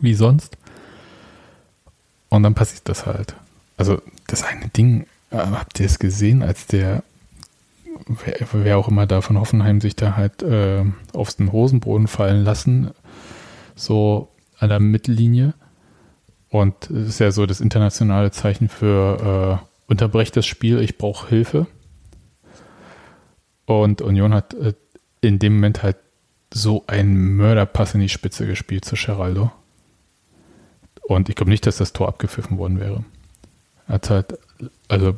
wie sonst. Und dann passiert das halt. Also das eine Ding, äh, habt ihr es gesehen, als der, wer, wer, auch immer da von Hoffenheim sich da halt äh, auf den Hosenboden fallen lassen, so an der Mittellinie und es ist ja so das internationale Zeichen für äh, unterbrecht das Spiel, ich brauche Hilfe. Und Union hat äh, in dem Moment halt so einen Mörderpass in die Spitze gespielt zu Geraldo. Und ich glaube nicht, dass das Tor abgepfiffen worden wäre. Hat halt, also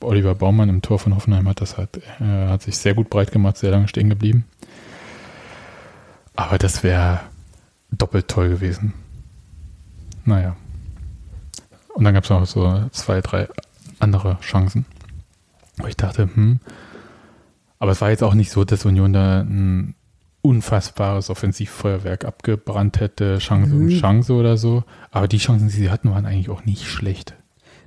Oliver Baumann im Tor von Hoffenheim hat das halt, äh, hat sich sehr gut breit gemacht, sehr lange stehen geblieben. Aber das wäre doppelt toll gewesen. Naja. Und dann gab es noch so zwei, drei andere Chancen. Wo ich dachte, hm. Aber es war jetzt auch nicht so, dass Union da ein unfassbares Offensivfeuerwerk abgebrannt hätte, Chance mhm. um Chance oder so. Aber die Chancen, die sie hatten, waren eigentlich auch nicht schlecht.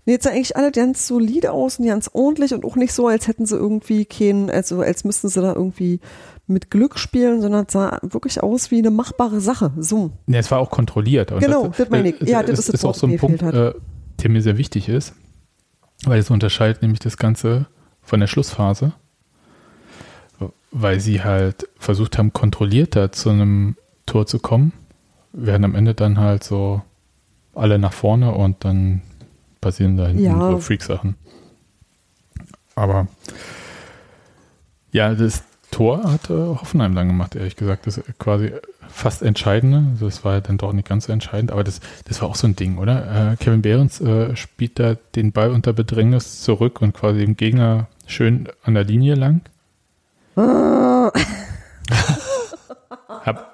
Nee, jetzt sah eigentlich alle ganz solide aus und ganz ordentlich und auch nicht so, als hätten sie irgendwie keinen, also als müssten sie da irgendwie mit Glück spielen, sondern es sah wirklich aus wie eine machbare Sache. So. Ja, es war auch kontrolliert. Und genau, das, das meine ich. Ja, das ist, ist auch so ein Punkt, äh, der mir sehr wichtig ist, weil es unterscheidet nämlich das Ganze von der Schlussphase, weil sie halt versucht haben, kontrollierter zu einem Tor zu kommen, werden am Ende dann halt so alle nach vorne und dann passieren da hinten ja. so Freak-Sachen. Aber ja, das Tor hat äh, Hoffenheim dann gemacht, ehrlich gesagt. Das ist quasi fast entscheidende. Also das war ja dann doch nicht ganz so entscheidend, aber das, das war auch so ein Ding, oder? Äh, Kevin Behrens äh, spielt da den Ball unter Bedrängnis zurück und quasi dem Gegner schön an der Linie lang. Hab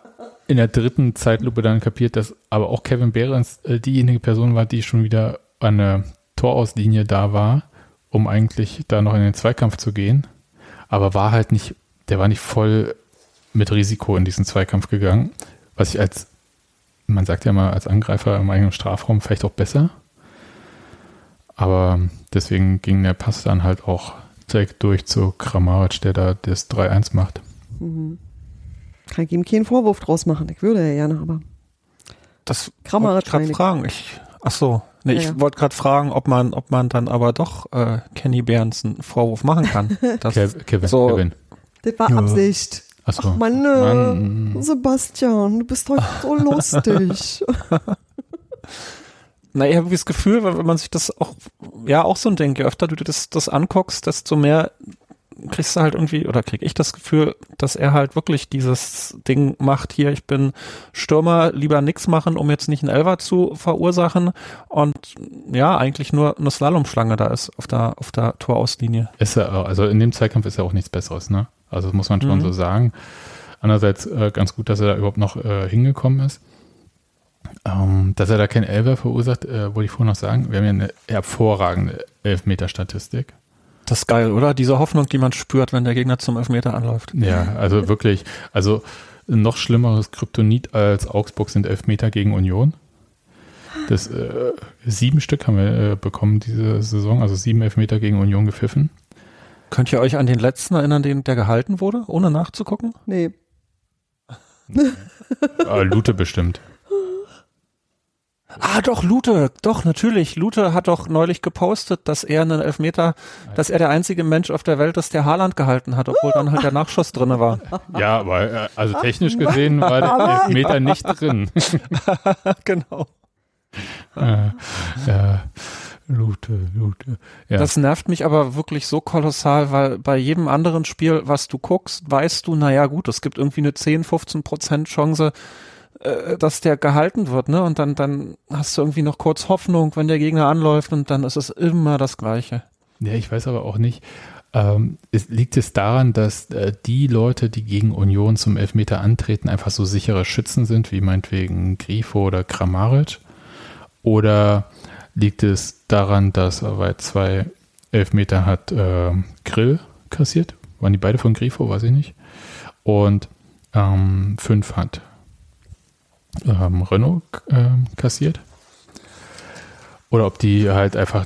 in der dritten Zeitlupe dann kapiert, dass aber auch Kevin Behrens äh, diejenige Person war, die schon wieder an der Torauslinie da war, um eigentlich da noch in den Zweikampf zu gehen. Aber war halt nicht der war nicht voll mit Risiko in diesen Zweikampf gegangen, was ich als, man sagt ja mal, als Angreifer im eigenen Strafraum vielleicht auch besser. Aber deswegen ging der Pass dann halt auch direkt durch zu Kramaric, der da das 3-1 macht. Mhm. Kann ich ihm keinen Vorwurf draus machen. Ich würde ja gerne, aber. Das Kramaric ich gerade fragen. Ich, ach so. Nee, ja, ich wollte gerade fragen, ob man, ob man dann aber doch äh, Kenny Behrens einen Vorwurf machen kann. Kevin, so, Kevin. Das war ja. Absicht. Ach, so. Ach Mann, Mann, Sebastian, du bist heute so lustig. Na, ich habe das Gefühl, wenn man sich das auch, ja, auch so ein Ding, je öfter du dir das, das anguckst, desto mehr kriegst du halt irgendwie, oder krieg ich das Gefühl, dass er halt wirklich dieses Ding macht, hier, ich bin Stürmer, lieber nix machen, um jetzt nicht einen Elver zu verursachen und ja, eigentlich nur eine Slalomschlange da ist auf der, auf der Torauslinie. Ist er, also in dem Zweikampf ist er auch nichts Besseres, ne? Also das muss man schon mhm. so sagen. Andererseits äh, ganz gut, dass er da überhaupt noch äh, hingekommen ist. Ähm, dass er da kein Elfer verursacht, äh, wollte ich vorher noch sagen. Wir haben ja eine hervorragende Elfmeter-Statistik. Das ist geil, oder? Diese Hoffnung, die man spürt, wenn der Gegner zum Elfmeter anläuft. Ja, also wirklich. Also noch schlimmeres Kryptonit als Augsburg sind Elfmeter gegen Union. Das äh, sieben Stück haben wir äh, bekommen diese Saison, also sieben Elfmeter gegen Union gepfiffen. Könnt ihr euch an den letzten erinnern, den der gehalten wurde, ohne nachzugucken? Nee. ah, Lute bestimmt. Ah, doch, Lute, doch, natürlich. Lute hat doch neulich gepostet, dass er einen Elfmeter, dass er der einzige Mensch auf der Welt ist, der Haaland gehalten hat, obwohl dann halt der Nachschuss drinne war. Ja, aber äh, also technisch gesehen war der Elfmeter nicht drin. genau. äh, ja. Lute, Lute. Ja. Das nervt mich aber wirklich so kolossal, weil bei jedem anderen Spiel, was du guckst, weißt du, naja gut, es gibt irgendwie eine 10, 15 Prozent Chance, äh, dass der gehalten wird, ne? Und dann, dann hast du irgendwie noch kurz Hoffnung, wenn der Gegner anläuft und dann ist es immer das Gleiche. Ja, ich weiß aber auch nicht. Ähm, ist, liegt es daran, dass äh, die Leute, die gegen Union zum Elfmeter antreten, einfach so sichere Schützen sind, wie meinetwegen Grifo oder Kramaric? Oder liegt es daran, dass er bei zwei Elfmeter hat äh, Grill kassiert? Waren die beide von Grifo, weiß ich nicht. Und ähm, fünf hat ähm, Renault äh, kassiert. Oder ob die halt einfach,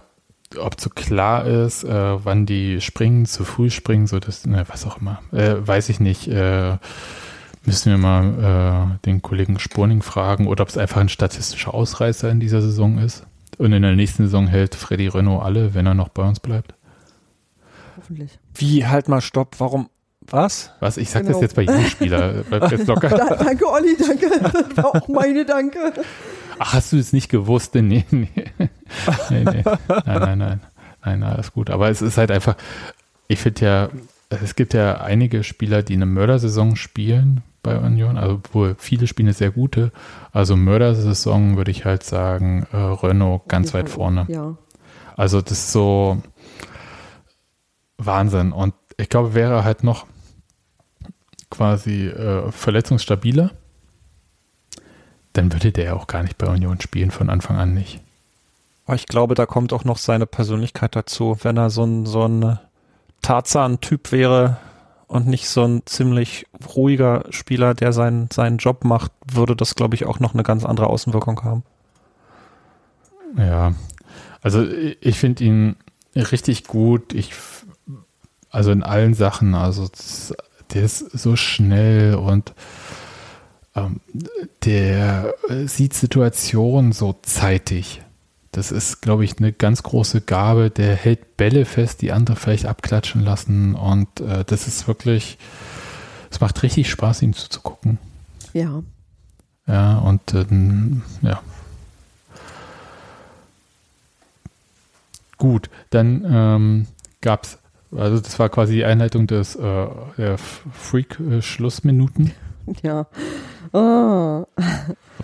ob so klar ist, äh, wann die springen, zu früh springen, so das, ne, was auch immer. Äh, weiß ich nicht. Äh, müssen wir mal äh, den Kollegen Spurning fragen oder ob es einfach ein statistischer Ausreißer in dieser Saison ist. Und in der nächsten Saison hält Freddy Renault alle, wenn er noch bei uns bleibt. Hoffentlich. Wie, halt mal, stopp, warum, was? Was? Ich sag Genau. das jetzt bei jedem Spieler. Bleibt jetzt locker. Da, danke, Olli, danke. Das war auch meine Danke. Ach, hast du es nicht gewusst? Nee, nee. nee, nee. Nein, nein, nein. Nein, alles gut. Aber es ist halt einfach, ich finde ja, es gibt ja einige Spieler, die eine Mördersaison spielen bei Union, also wohl viele spielen eine sehr gute. Also Mördersaison würde ich halt sagen, äh, Renault ganz weit vorne. Ja. Also das ist so Wahnsinn. Und ich glaube, wäre halt noch quasi äh, verletzungsstabiler, dann würde der ja auch gar nicht bei Union spielen, von Anfang an nicht. Ich glaube, da kommt auch noch seine Persönlichkeit dazu. Wenn er so ein, so ein Tarzan-Typ wäre und nicht so ein ziemlich ruhiger Spieler, der seinen, seinen Job macht, würde das, glaube ich, auch noch eine ganz andere Außenwirkung haben. Ja, also ich finde ihn richtig gut. Ich, also in allen Sachen, also das, der ist so schnell und ähm, der äh, sieht Situationen so zeitig. Das ist, glaube ich, eine ganz große Gabe. Der hält Bälle fest, die andere vielleicht abklatschen lassen und äh, das ist wirklich, es macht richtig Spaß, ihm zuzugucken. Ja. Ja, und ähm, ja. Gut, dann ähm, gab es, also das war quasi die Einleitung des äh, der Freak-Schlussminuten. Ja. Dann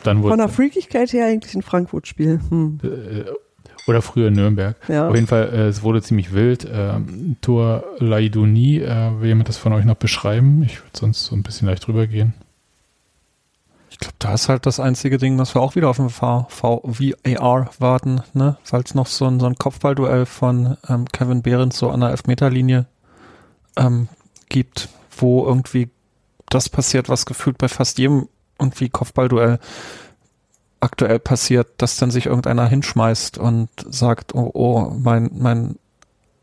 von der Freakigkeit her eigentlich ein Frankfurt-Spiel. Hm. äh, oder früher Nürnberg. Ja. Auf jeden Fall, äh, es wurde ziemlich wild. Ähm, Tor Laidoni, äh, will jemand das von euch noch beschreiben? Ich würde sonst so ein bisschen leicht drüber gehen. Ich glaube, da ist halt das einzige Ding, dass wir auch wieder auf ein V- VAR warten, ne? Es noch so ein, so ein Kopfballduell von ähm, Kevin Behrens so an der Elfmeterlinie ähm, gibt, wo irgendwie das passiert, was gefühlt bei fast jedem irgendwie Kopfballduell aktuell passiert, dass dann sich irgendeiner hinschmeißt und sagt, oh, oh, mein, mein,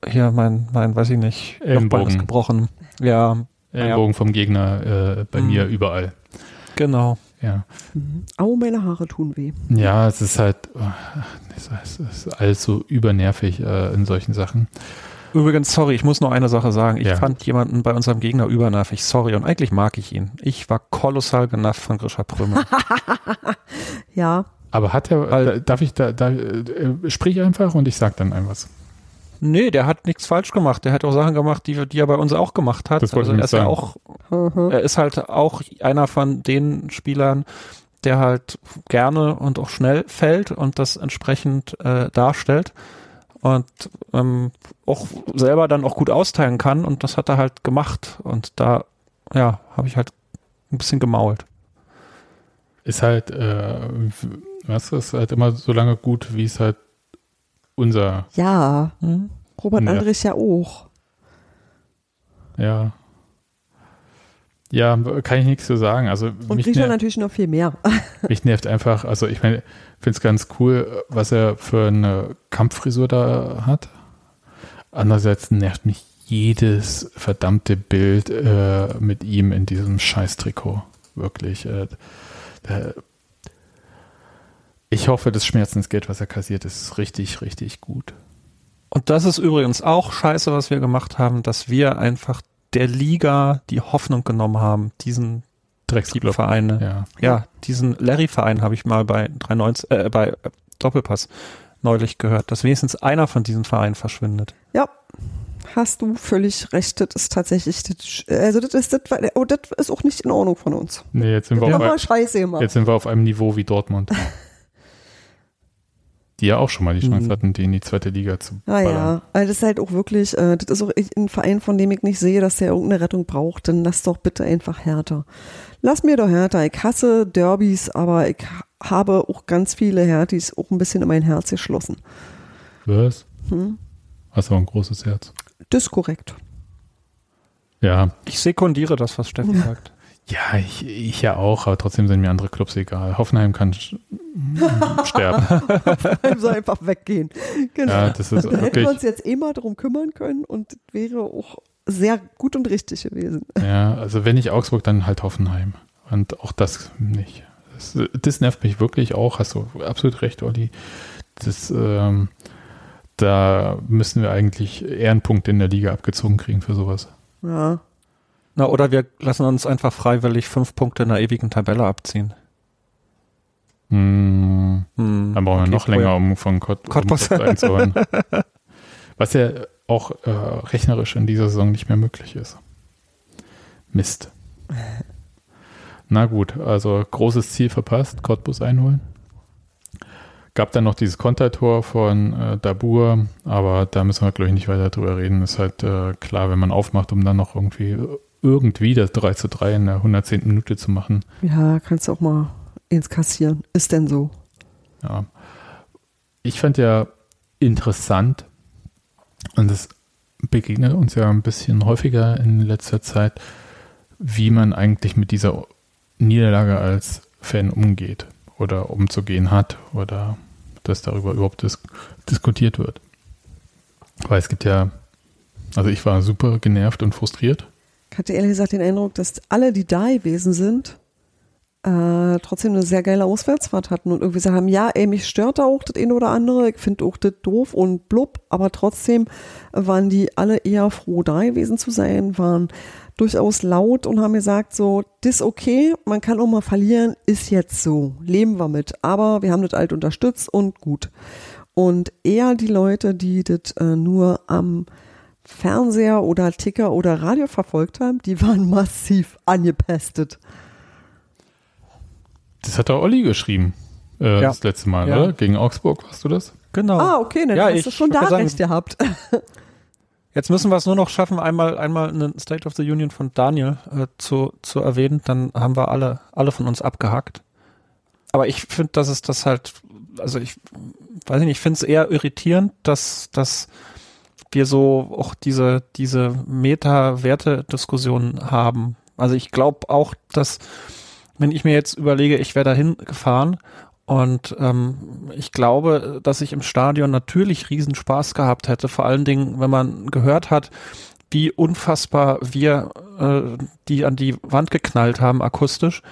hier, mein, mein, weiß ich nicht, Ellenbogen. ist gebrochen. Ja, Ellbogen vom Gegner äh, bei Mhm. mir überall. genau. Ja. Mhm. Au, meine Haare tun weh. Ja, es ist halt, oh, es ist- es ist alles so übernervig äh, in solchen Sachen. Übrigens, sorry, ich muss noch eine Sache sagen. Ich Ja. fand jemanden bei unserem Gegner übernervig. Sorry. Und eigentlich mag ich ihn. Ich war kolossal genervt von Grisha Prömer. Ja. Aber hat er, darf ich da, da äh, sprich einfach und ich sag dann ein was. Nee, der hat nichts falsch gemacht. Der hat auch Sachen gemacht, die, die er bei uns auch gemacht hat. Das wollte also ich er ist ja sagen. auch, Mhm. er ist halt auch einer von den Spielern, der halt gerne und auch schnell fällt und das entsprechend äh, darstellt. Und ähm, auch selber dann auch gut austeilen kann und das hat er halt gemacht. Und da, ja, habe ich halt ein bisschen gemault. Ist halt, äh, was ist halt immer so lange gut, wie es halt unser, Ja. Hm? Robert Ja. Andrich ja auch. ja. Ja, kann ich nichts zu sagen. Also Und mich, Grisha ner natürlich noch viel mehr. mich nervt einfach, also ich meine, finde es ganz cool, was er für eine Kampffrisur da hat. Andererseits nervt mich jedes verdammte Bild äh, mit ihm in diesem Scheißtrikot. Wirklich. Äh, da, ich hoffe, das Schmerzensgeld, was er kassiert, ist richtig, richtig gut. Und das ist übrigens auch scheiße, was wir gemacht haben, dass wir einfach der Liga die Hoffnung genommen haben, diesen Drecksclub. Vereine. Ja. Ja, diesen Larry-Verein habe ich mal bei 93, äh, bei äh, Doppelpass neulich gehört, dass wenigstens einer von diesen Vereinen verschwindet. Ja. Hast du völlig recht. Das ist tatsächlich, das, also das ist, das, oh, das ist auch nicht in Ordnung von uns. Nee, jetzt sind, wir Das auf, scheiße gemacht. jetzt sind wir auf einem Niveau wie Dortmund. die ja auch schon mal die Chance Mhm. hatten, die in die zweite Liga zu Ah ballern. ja, also das ist halt auch wirklich, äh, das ist auch ein Verein, von dem ich nicht sehe, dass der irgendeine Rettung braucht, dann lass doch bitte einfach Hertha. Lass mir doch Hertha. Ich hasse Derbys, aber ich ha- habe auch ganz viele Hertis auch ein bisschen in mein Herz geschlossen. Was? Hm? Hast aber ein großes Herz. Das ist korrekt. Ja, Ich sekundiere das, was Steffen sagt. Ja, ich, ich ja auch, aber trotzdem sind mir andere Clubs egal. Hoffenheim kann sterben. soll einfach weggehen. Genau. Ja, das ist da hätten wir uns jetzt eh mal drum kümmern können und wäre auch sehr gut und richtig gewesen. ja, also wenn nicht Augsburg, dann halt Hoffenheim. Und auch das nicht. Das, das nervt mich wirklich auch, hast du absolut recht, Olli. Das, ähm, da müssen wir eigentlich Ehrenpunkte in der Liga abgezogen kriegen für sowas. Ja. Na, oder wir lassen uns einfach freiwillig fünf Punkte in der ewigen Tabelle abziehen. Hm, Hm, dann brauchen wir okay, noch cool. länger, um von Cott Cottbus. um einzuholen. Was ja auch äh, rechnerisch in dieser Saison nicht mehr möglich ist. Mist. Na gut, also großes Ziel verpasst, Cottbus einholen. Gab dann noch dieses Kontertor von äh, Dabur, aber da müssen wir, glaube ich, nicht weiter drüber reden. Ist halt äh, klar, wenn man aufmacht, um dann noch irgendwie irgendwie das 3 zu 3 in der 110. Minute zu machen. Ja, kannst du auch mal ins Kassieren. Ist denn so? Ja. Ich fand ja interessant, und das begegnet uns ja ein bisschen häufiger in letzter Zeit, wie man eigentlich mit dieser Niederlage als Fan umgeht oder umzugehen hat oder dass darüber überhaupt dis diskutiert wird. Weil es gibt ja, also ich war super genervt und frustriert. Ich hatte ehrlich gesagt den Eindruck, dass alle, die da gewesen sind, äh, trotzdem eine sehr geile Auswärtsfahrt hatten und irgendwie haben, ja, ey, mich stört da auch das eine oder andere, ich finde auch das doof und blub, aber trotzdem waren die alle eher froh, da gewesen zu sein, waren durchaus laut und haben gesagt, so, das ist okay, man kann auch mal verlieren, ist jetzt so, leben wir mit, aber wir haben das alt unterstützt und gut. Und eher die Leute, die das äh, nur am Fernseher oder Ticker oder Radio verfolgt haben, die waren massiv angepestet. Das hat der Olli geschrieben, äh, Ja. das letzte Mal, Ja. oder? Gegen Augsburg, warst du das? Genau. Ah, okay, dann Ja, hast ich du schon da sagen- recht gehabt. Jetzt müssen wir es nur noch schaffen, einmal, einmal einen State of the Union von Daniel äh, zu, zu erwähnen. Dann haben wir alle, alle von uns abgehackt. Aber ich finde, dass es das halt, also ich weiß nicht, ich finde es eher irritierend, dass, dass wir so auch diese, diese Meta-Werte-Diskussion haben. Also ich glaube auch, dass, wenn ich mir jetzt überlege, ich wäre dahin gefahren und ähm, ich glaube, dass ich im Stadion natürlich riesen Spaß gehabt hätte, vor allen Dingen, wenn man gehört hat, wie unfassbar wir äh, die an die Wand geknallt haben akustisch,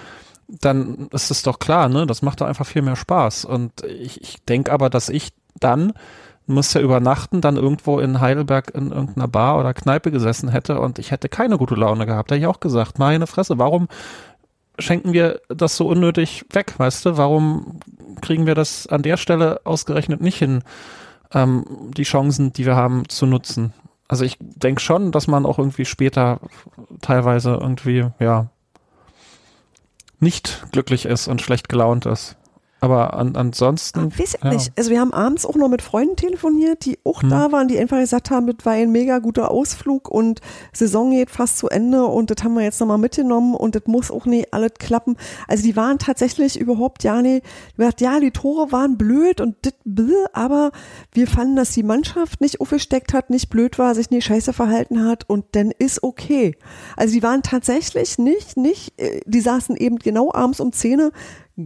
dann ist es doch klar, ne? Das macht doch einfach viel mehr Spaß. Und ich, ich denke aber, dass ich dann muss ja übernachten, dann irgendwo in Heidelberg in irgendeiner Bar oder Kneipe gesessen hätte und ich hätte keine gute Laune gehabt. Da hätte ich auch gesagt, meine Fresse, warum schenken wir das so unnötig weg, weißt du? Warum kriegen wir das an der Stelle ausgerechnet nicht hin, ähm, die Chancen, die wir haben, zu nutzen? Also ich denke schon, dass man auch irgendwie später teilweise irgendwie, ja, nicht glücklich ist und schlecht gelaunt ist. Aber an, ansonsten. Weiß ich ja. nicht. Also wir haben abends auch noch mit Freunden telefoniert, die auch Hm. da waren, die einfach gesagt haben, das war ein mega guter Ausflug und Saison geht fast zu Ende und das haben wir jetzt nochmal mitgenommen und das muss auch nicht alles klappen. Also die waren tatsächlich überhaupt ja nicht, gesagt, ja, die Tore waren blöd und das, bläh, aber wir fanden, dass die Mannschaft nicht aufgesteckt hat, nicht blöd war, sich nicht scheiße verhalten hat und dann ist okay. Also die waren tatsächlich nicht, nicht, äh, die saßen eben genau abends um 10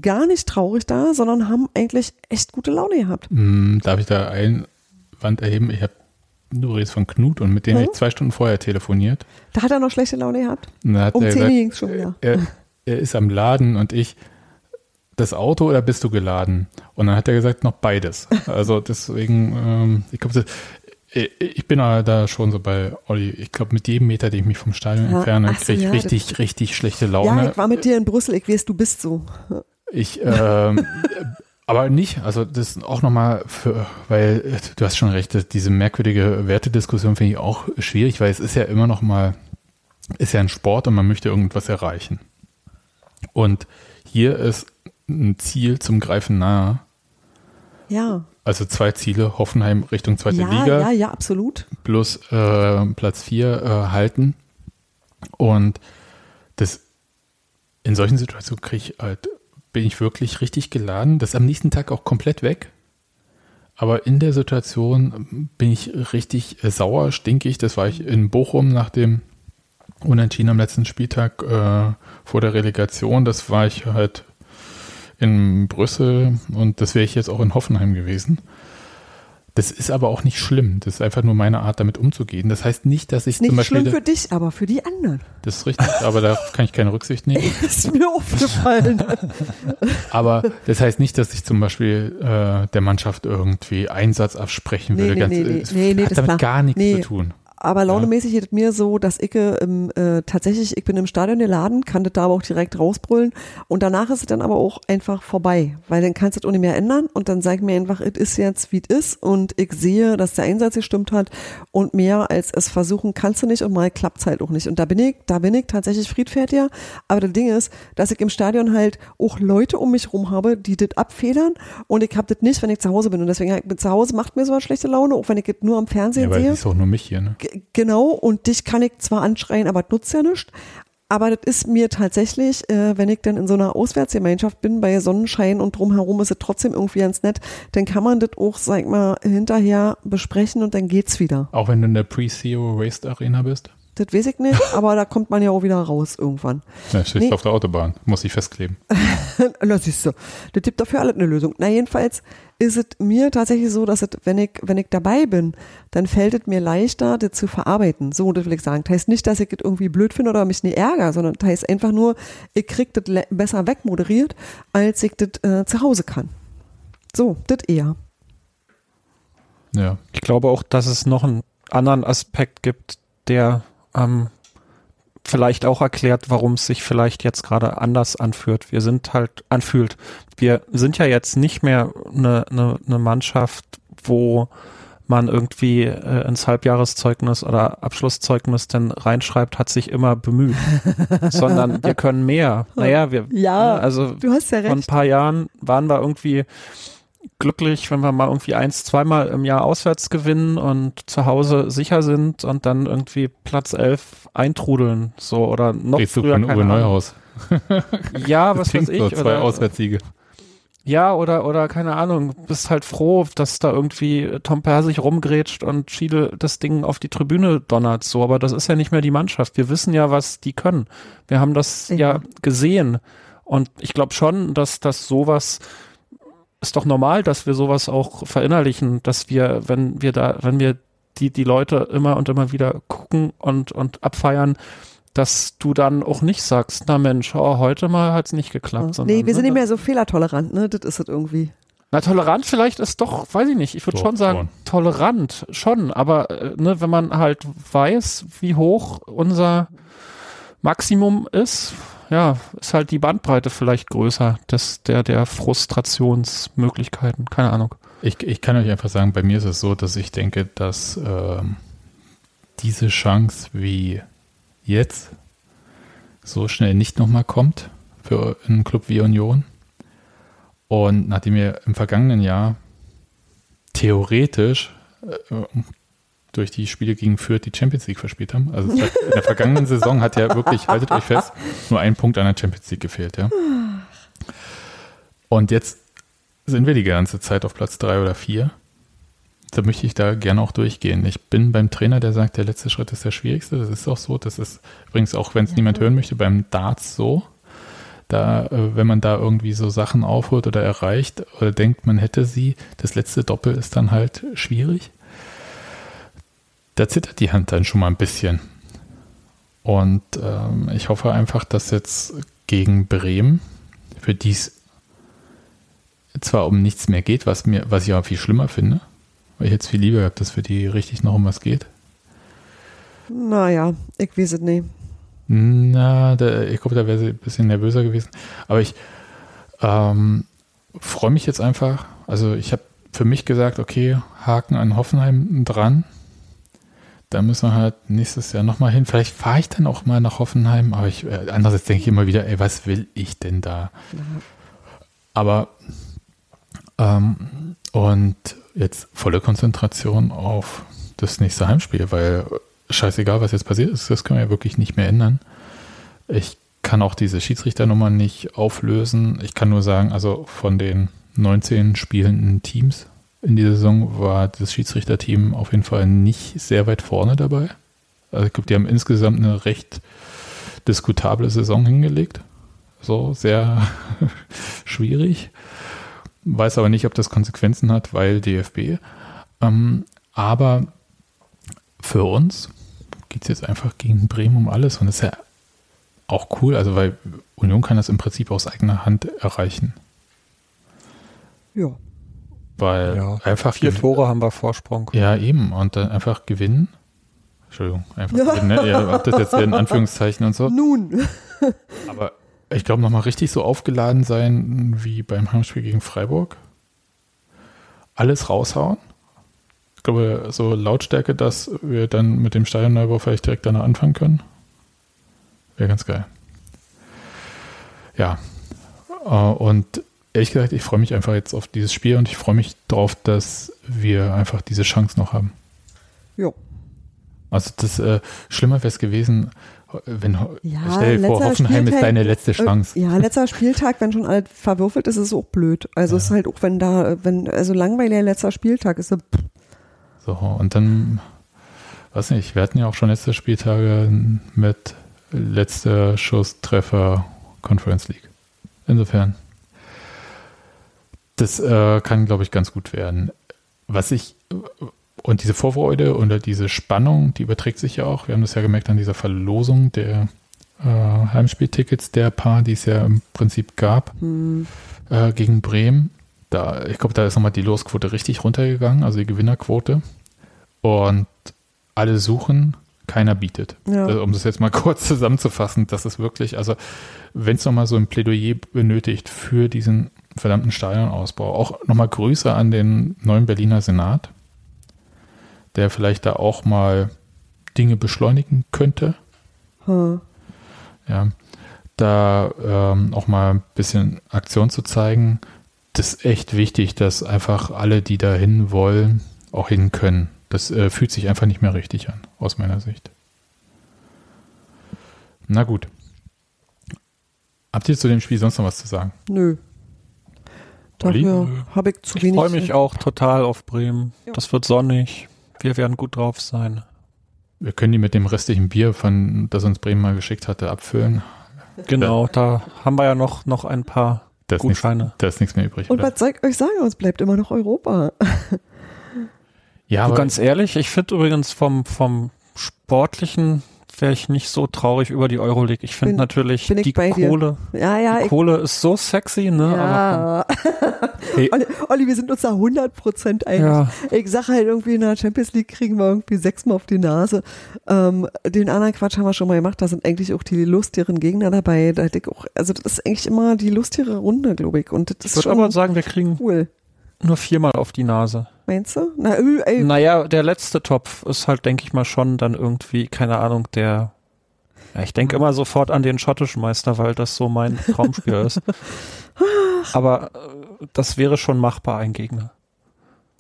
gar nicht traurig da, sondern haben eigentlich echt gute Laune gehabt. Hm, darf ich da Einwand erheben? Ich habe du redest von Knut und mit dem Hm? habe ich zwei Stunden vorher telefoniert. Da hat er noch schlechte Laune gehabt. Hat Um er 10 gesagt, ging es schon wieder. er, er ist am Laden und ich, das Auto oder bist du geladen? Und dann hat er gesagt, noch beides. Also deswegen, ähm, ich glaube, ich bin da schon so bei Olli. Ich glaube, mit jedem Meter, den ich mich vom Stadion Ja, entferne, so, kriege ich ja, richtig, richtig schlechte Ja, Laune. ich war mit dir in Brüssel, ich weiß, du bist so. Ich, ähm, aber nicht, also das auch nochmal für, weil äh, du hast schon recht, diese merkwürdige Wertediskussion finde ich auch schwierig, weil es ist ja immer noch mal, ist ja ein Sport und man möchte irgendwas erreichen. Und hier ist ein Ziel zum Greifen nahe, Ja. Also zwei Ziele, Hoffenheim Richtung zweite Ja, Liga ja, ja, absolut. plus äh, Platz 4 äh, halten. Und das in solchen Situationen kriege ich halt, bin ich wirklich richtig geladen. Das ist am nächsten Tag auch komplett weg. Aber in der Situation bin ich richtig äh, sauer, stinkig. Das war ich in Bochum nach dem Unentschieden am letzten Spieltag äh, vor der Relegation. Das war ich halt in Brüssel und das wäre ich jetzt auch in Hoffenheim gewesen. Das ist aber auch nicht schlimm. Das ist einfach nur meine Art, damit umzugehen. Das heißt nicht, dass ich Nicht zum Beispiel. schlimm für dich, aber für die anderen. das ist richtig, aber darauf kann ich keine Rücksicht nehmen. ist mir aufgefallen. Aber das heißt nicht, dass ich zum Beispiel äh, der Mannschaft irgendwie Einsatz absprechen Nee, würde. nee, Ganz, nee, nee. Nee, nee, hat das damit gar nichts Nee. zu tun. Aber launemäßig ist es mir so, dass ich ähm, äh, tatsächlich, ich bin im Stadion geladen, kann das da aber auch direkt rausbrüllen und danach ist es dann aber auch einfach vorbei, weil dann kannst du es auch nicht mehr ändern und dann sag ich mir einfach, es ist jetzt, wie es ist und ich sehe, dass der Einsatz gestimmt hat und mehr als es versuchen kannst du nicht und mal klappt halt auch nicht. Und da bin ich, da bin ich tatsächlich friedfertiger, aber das Ding ist, dass ich im Stadion halt auch Leute um mich rum habe, die das abfedern und ich habe das nicht, wenn ich zu Hause bin und deswegen zu Hause macht mir sowas schlechte Laune, auch wenn ich es nur am Ja, Fernsehen weil sehe. es ist auch nur mich hier. Ne? Genau, und dich kann ich zwar anschreien, aber das nutzt ja nichts. Aber das ist mir tatsächlich, äh, wenn ich dann in so einer Auswärtsgemeinschaft bin, bei Sonnenschein und drumherum ist es trotzdem irgendwie ganz nett, dann kann man das auch, sag ich mal, hinterher besprechen und dann geht's wieder. Auch wenn du in der Pre-CEO Raced Arena bist. Das weiß ich nicht, aber da kommt man ja auch wieder raus irgendwann. Ja, steht Nee. auf der Autobahn. Muss ich festkleben. Na siehst du, das gibt dafür alles eine Lösung. Na jedenfalls ist es mir tatsächlich so, dass es, wenn ich, wenn ich dabei bin, dann fällt es mir leichter, das zu verarbeiten. So, das will ich sagen. Das heißt nicht, dass ich das irgendwie blöd finde oder mich nicht ärgere, sondern das heißt einfach nur, ich krieg das besser wegmoderiert, als ich das äh, zu Hause kann. So, das eher. Ja. Ich glaube auch, dass es noch einen anderen Aspekt gibt, der ähm, vielleicht auch erklärt, warum es sich vielleicht jetzt gerade anders anfühlt. Wir sind halt anfühlt. Wir sind ja jetzt nicht mehr eine, eine, eine Mannschaft, wo man irgendwie äh, ins Halbjahreszeugnis oder Abschlusszeugnis dann reinschreibt, hat sich immer bemüht, sondern wir können mehr. Naja, wir, Ja, also Du hast ja vor ein recht. paar Jahren waren wir irgendwie glücklich, wenn wir mal irgendwie eins, zweimal im Jahr auswärts gewinnen und zu Hause sicher sind und dann irgendwie Platz elf eintrudeln, so oder noch Redest du früher. von Uwe keine Ahnung. Neuhaus. Ja, Das was weiß ich. so, zwei oder, Auswärtssiege. ja, oder, oder keine Ahnung, bist halt froh, dass da irgendwie Tom Persig rumgrätscht und Schiedel das Ding auf die Tribüne donnert, so, aber das ist ja nicht mehr die Mannschaft. Wir wissen ja, was die können. Wir haben das Ja. ja, gesehen. Und ich glaube schon, dass das sowas ist doch normal, dass wir sowas auch verinnerlichen, dass wir, wenn wir da, wenn wir die, die Leute immer und immer wieder gucken und, und abfeiern, dass du dann auch nicht sagst, na Mensch, oh, heute mal hat's nicht geklappt. sondern, Nee, wir sind ne, nicht mehr so fehlertolerant, ne? Das ist es irgendwie. na, tolerant vielleicht ist doch, weiß ich nicht, ich würde schon sagen, schon. tolerant schon, aber äh, ne, wenn man halt weiß, wie hoch unser Maximum ist, ja, ist halt die Bandbreite vielleicht größer, des, der, der Frustrationsmöglichkeiten, keine Ahnung. Ich, ich kann euch einfach sagen, bei mir ist es so, dass ich denke, dass ähm, diese Chance wie jetzt so schnell nicht nochmal kommt für einen Club wie Union. Und nachdem wir im vergangenen Jahr theoretisch äh, durch die Spiele gegen Fürth die Champions League verspielt haben, also in der vergangenen Saison hat ja wirklich, haltet euch fest, nur ein Punkt an der Champions League gefehlt, ja. Und jetzt sind wir die ganze Zeit auf Platz drei oder vier. Da möchte ich da gerne auch durchgehen. Ich bin beim Trainer, der sagt, der letzte Schritt ist der schwierigste. Das ist auch so. Das ist übrigens auch, wenn es niemand hören möchte, beim Darts so. Da, äh, wenn man da irgendwie so Sachen aufholt oder erreicht oder denkt, man hätte sie, das letzte Doppel ist dann halt schwierig. Da zittert die Hand dann schon mal ein bisschen. Und ähm, ich hoffe einfach, dass jetzt gegen Bremen, für die es zwar um nichts mehr geht, was mir, was ich aber viel schlimmer finde, weil ich jetzt viel lieber habe, dass für die richtig noch um was geht. Naja, ich weiß es nicht. Na, da, ich glaube, da wäre sie ein bisschen nervöser gewesen. Aber ich ähm, freue mich jetzt einfach. Also ich habe für mich gesagt, okay, Haken an Hoffenheim dran. Da müssen wir halt nächstes Jahr nochmal hin. Vielleicht fahre ich dann auch mal nach Hoffenheim, aber ich, äh, andererseits denke ich immer wieder, ey, was will ich denn da? Aber ähm, Und jetzt volle Konzentration auf das nächste Heimspiel, weil scheißegal, was jetzt passiert ist, das können wir ja wirklich nicht mehr ändern. Ich kann auch diese Schiedsrichternummer nicht auflösen. Ich kann nur sagen, also von den 19 spielenden Teams in dieser Saison war das Schiedsrichterteam auf jeden Fall nicht sehr weit vorne dabei. Also ich glaube, die haben insgesamt eine recht diskutable Saison hingelegt. So sehr schwierig. Weiß aber nicht, ob das Konsequenzen hat, weil DFB. Ähm, aber für uns geht es jetzt einfach gegen Bremen um alles und das ist ja auch cool, also weil Union kann das im Prinzip aus eigener Hand erreichen. Ja. Weil Ja, einfach Vier Tore haben wir Vorsprung. Ja, eben. Und dann einfach gewinnen. Entschuldigung, einfach gewinnen. Ne? Ihr habt das jetzt in Anführungszeichen und so. Nun. Aber ich glaube, nochmal richtig so aufgeladen sein wie beim Heimspiel gegen Freiburg. Alles raushauen. Ich glaube, so Lautstärke, dass wir dann mit dem Stadionneubau vielleicht direkt danach anfangen können. Wäre ganz geil. Ja. Äh, Und ehrlich gesagt, ich freue mich einfach jetzt auf dieses Spiel und ich freue mich darauf, dass wir einfach diese Chance noch haben. Ja. Also das äh, schlimmer wäre es gewesen, wenn Ja, stell dir vor, Hoffenheim ist Spieltag- deine letzte Chance. Äh, Ja, letzter Spieltag, wenn schon alles verwürfelt ist, ist es auch blöd. Also es ist halt auch, wenn da, wenn, also langweiliger letzter Spieltag ist, so, So, und dann, weiß nicht, wir hatten ja auch schon letzte Spieltage mit letzter Schusstreffer Conference League. Insofern, das äh, kann, glaube ich, ganz gut werden. Was ich, und diese Vorfreude oder diese Spannung, die überträgt sich ja auch. Wir haben das ja gemerkt an dieser Verlosung der äh, Heimspieltickets der Paar, die es ja im Prinzip gab hm, äh, gegen Bremen. Da, ich glaube, da ist nochmal die Losquote richtig runtergegangen, also die Gewinnerquote. Und alle suchen, keiner bietet. Ja. Also, um das jetzt mal kurz zusammenzufassen, das ist wirklich, also wenn es nochmal so ein Plädoyer benötigt für diesen verdammten Stadionausbau, auch nochmal Grüße an den neuen Berliner Senat, der vielleicht da auch mal Dinge beschleunigen könnte. hm, Ja, da ähm, auch mal ein bisschen Aktion zu zeigen, das ist echt wichtig, dass einfach alle, die da hin wollen, auch hin können. Das äh, fühlt sich einfach nicht mehr richtig an, aus meiner Sicht. Na gut. Habt ihr zu dem Spiel sonst noch was zu sagen? nö. Dafür habe ich zu Ich wenig. freue mich auch total auf Bremen. Ja. Das wird sonnig. Wir werden gut drauf sein. Wir können die mit dem restlichen Bier, von, das uns Bremen mal geschickt hatte, abfüllen. Genau, da haben wir ja noch, noch ein paar Da ist nichts, Gutscheine. da ist nichts mehr übrig. Und oder? was soll ich euch sagen? Es bleibt immer noch Europa. Ja, Du, aber ganz ehrlich, ich finde übrigens vom, vom Sportlichen wäre ich nicht so traurig über die Euroleague. Ich finde natürlich bin die. Kohle, Ja, ja, die Kohle ist so sexy, ne? ja. Hey. Olli, Olli, wir sind uns da 100% einig. Ja. Ich sag halt irgendwie in der Champions League kriegen wir irgendwie sechsmal auf die Nase. Ähm, den anderen Quatsch haben wir schon mal gemacht. Da sind eigentlich auch die lustigeren Gegner dabei. Da hätte ich auch, also das ist eigentlich immer die lustigere Runde, glaube ich. Und das Ich würde aber sagen, wir kriegen cool. nur viermal auf die Nase. Meinst du? Na, äh, Naja, der letzte Topf ist halt, denke ich mal, schon dann irgendwie, keine Ahnung, der. Ja, ich denke immer sofort an den schottischen Meister, weil das so mein Traumspiel ist. Aber äh, das wäre schon machbar, ein Gegner.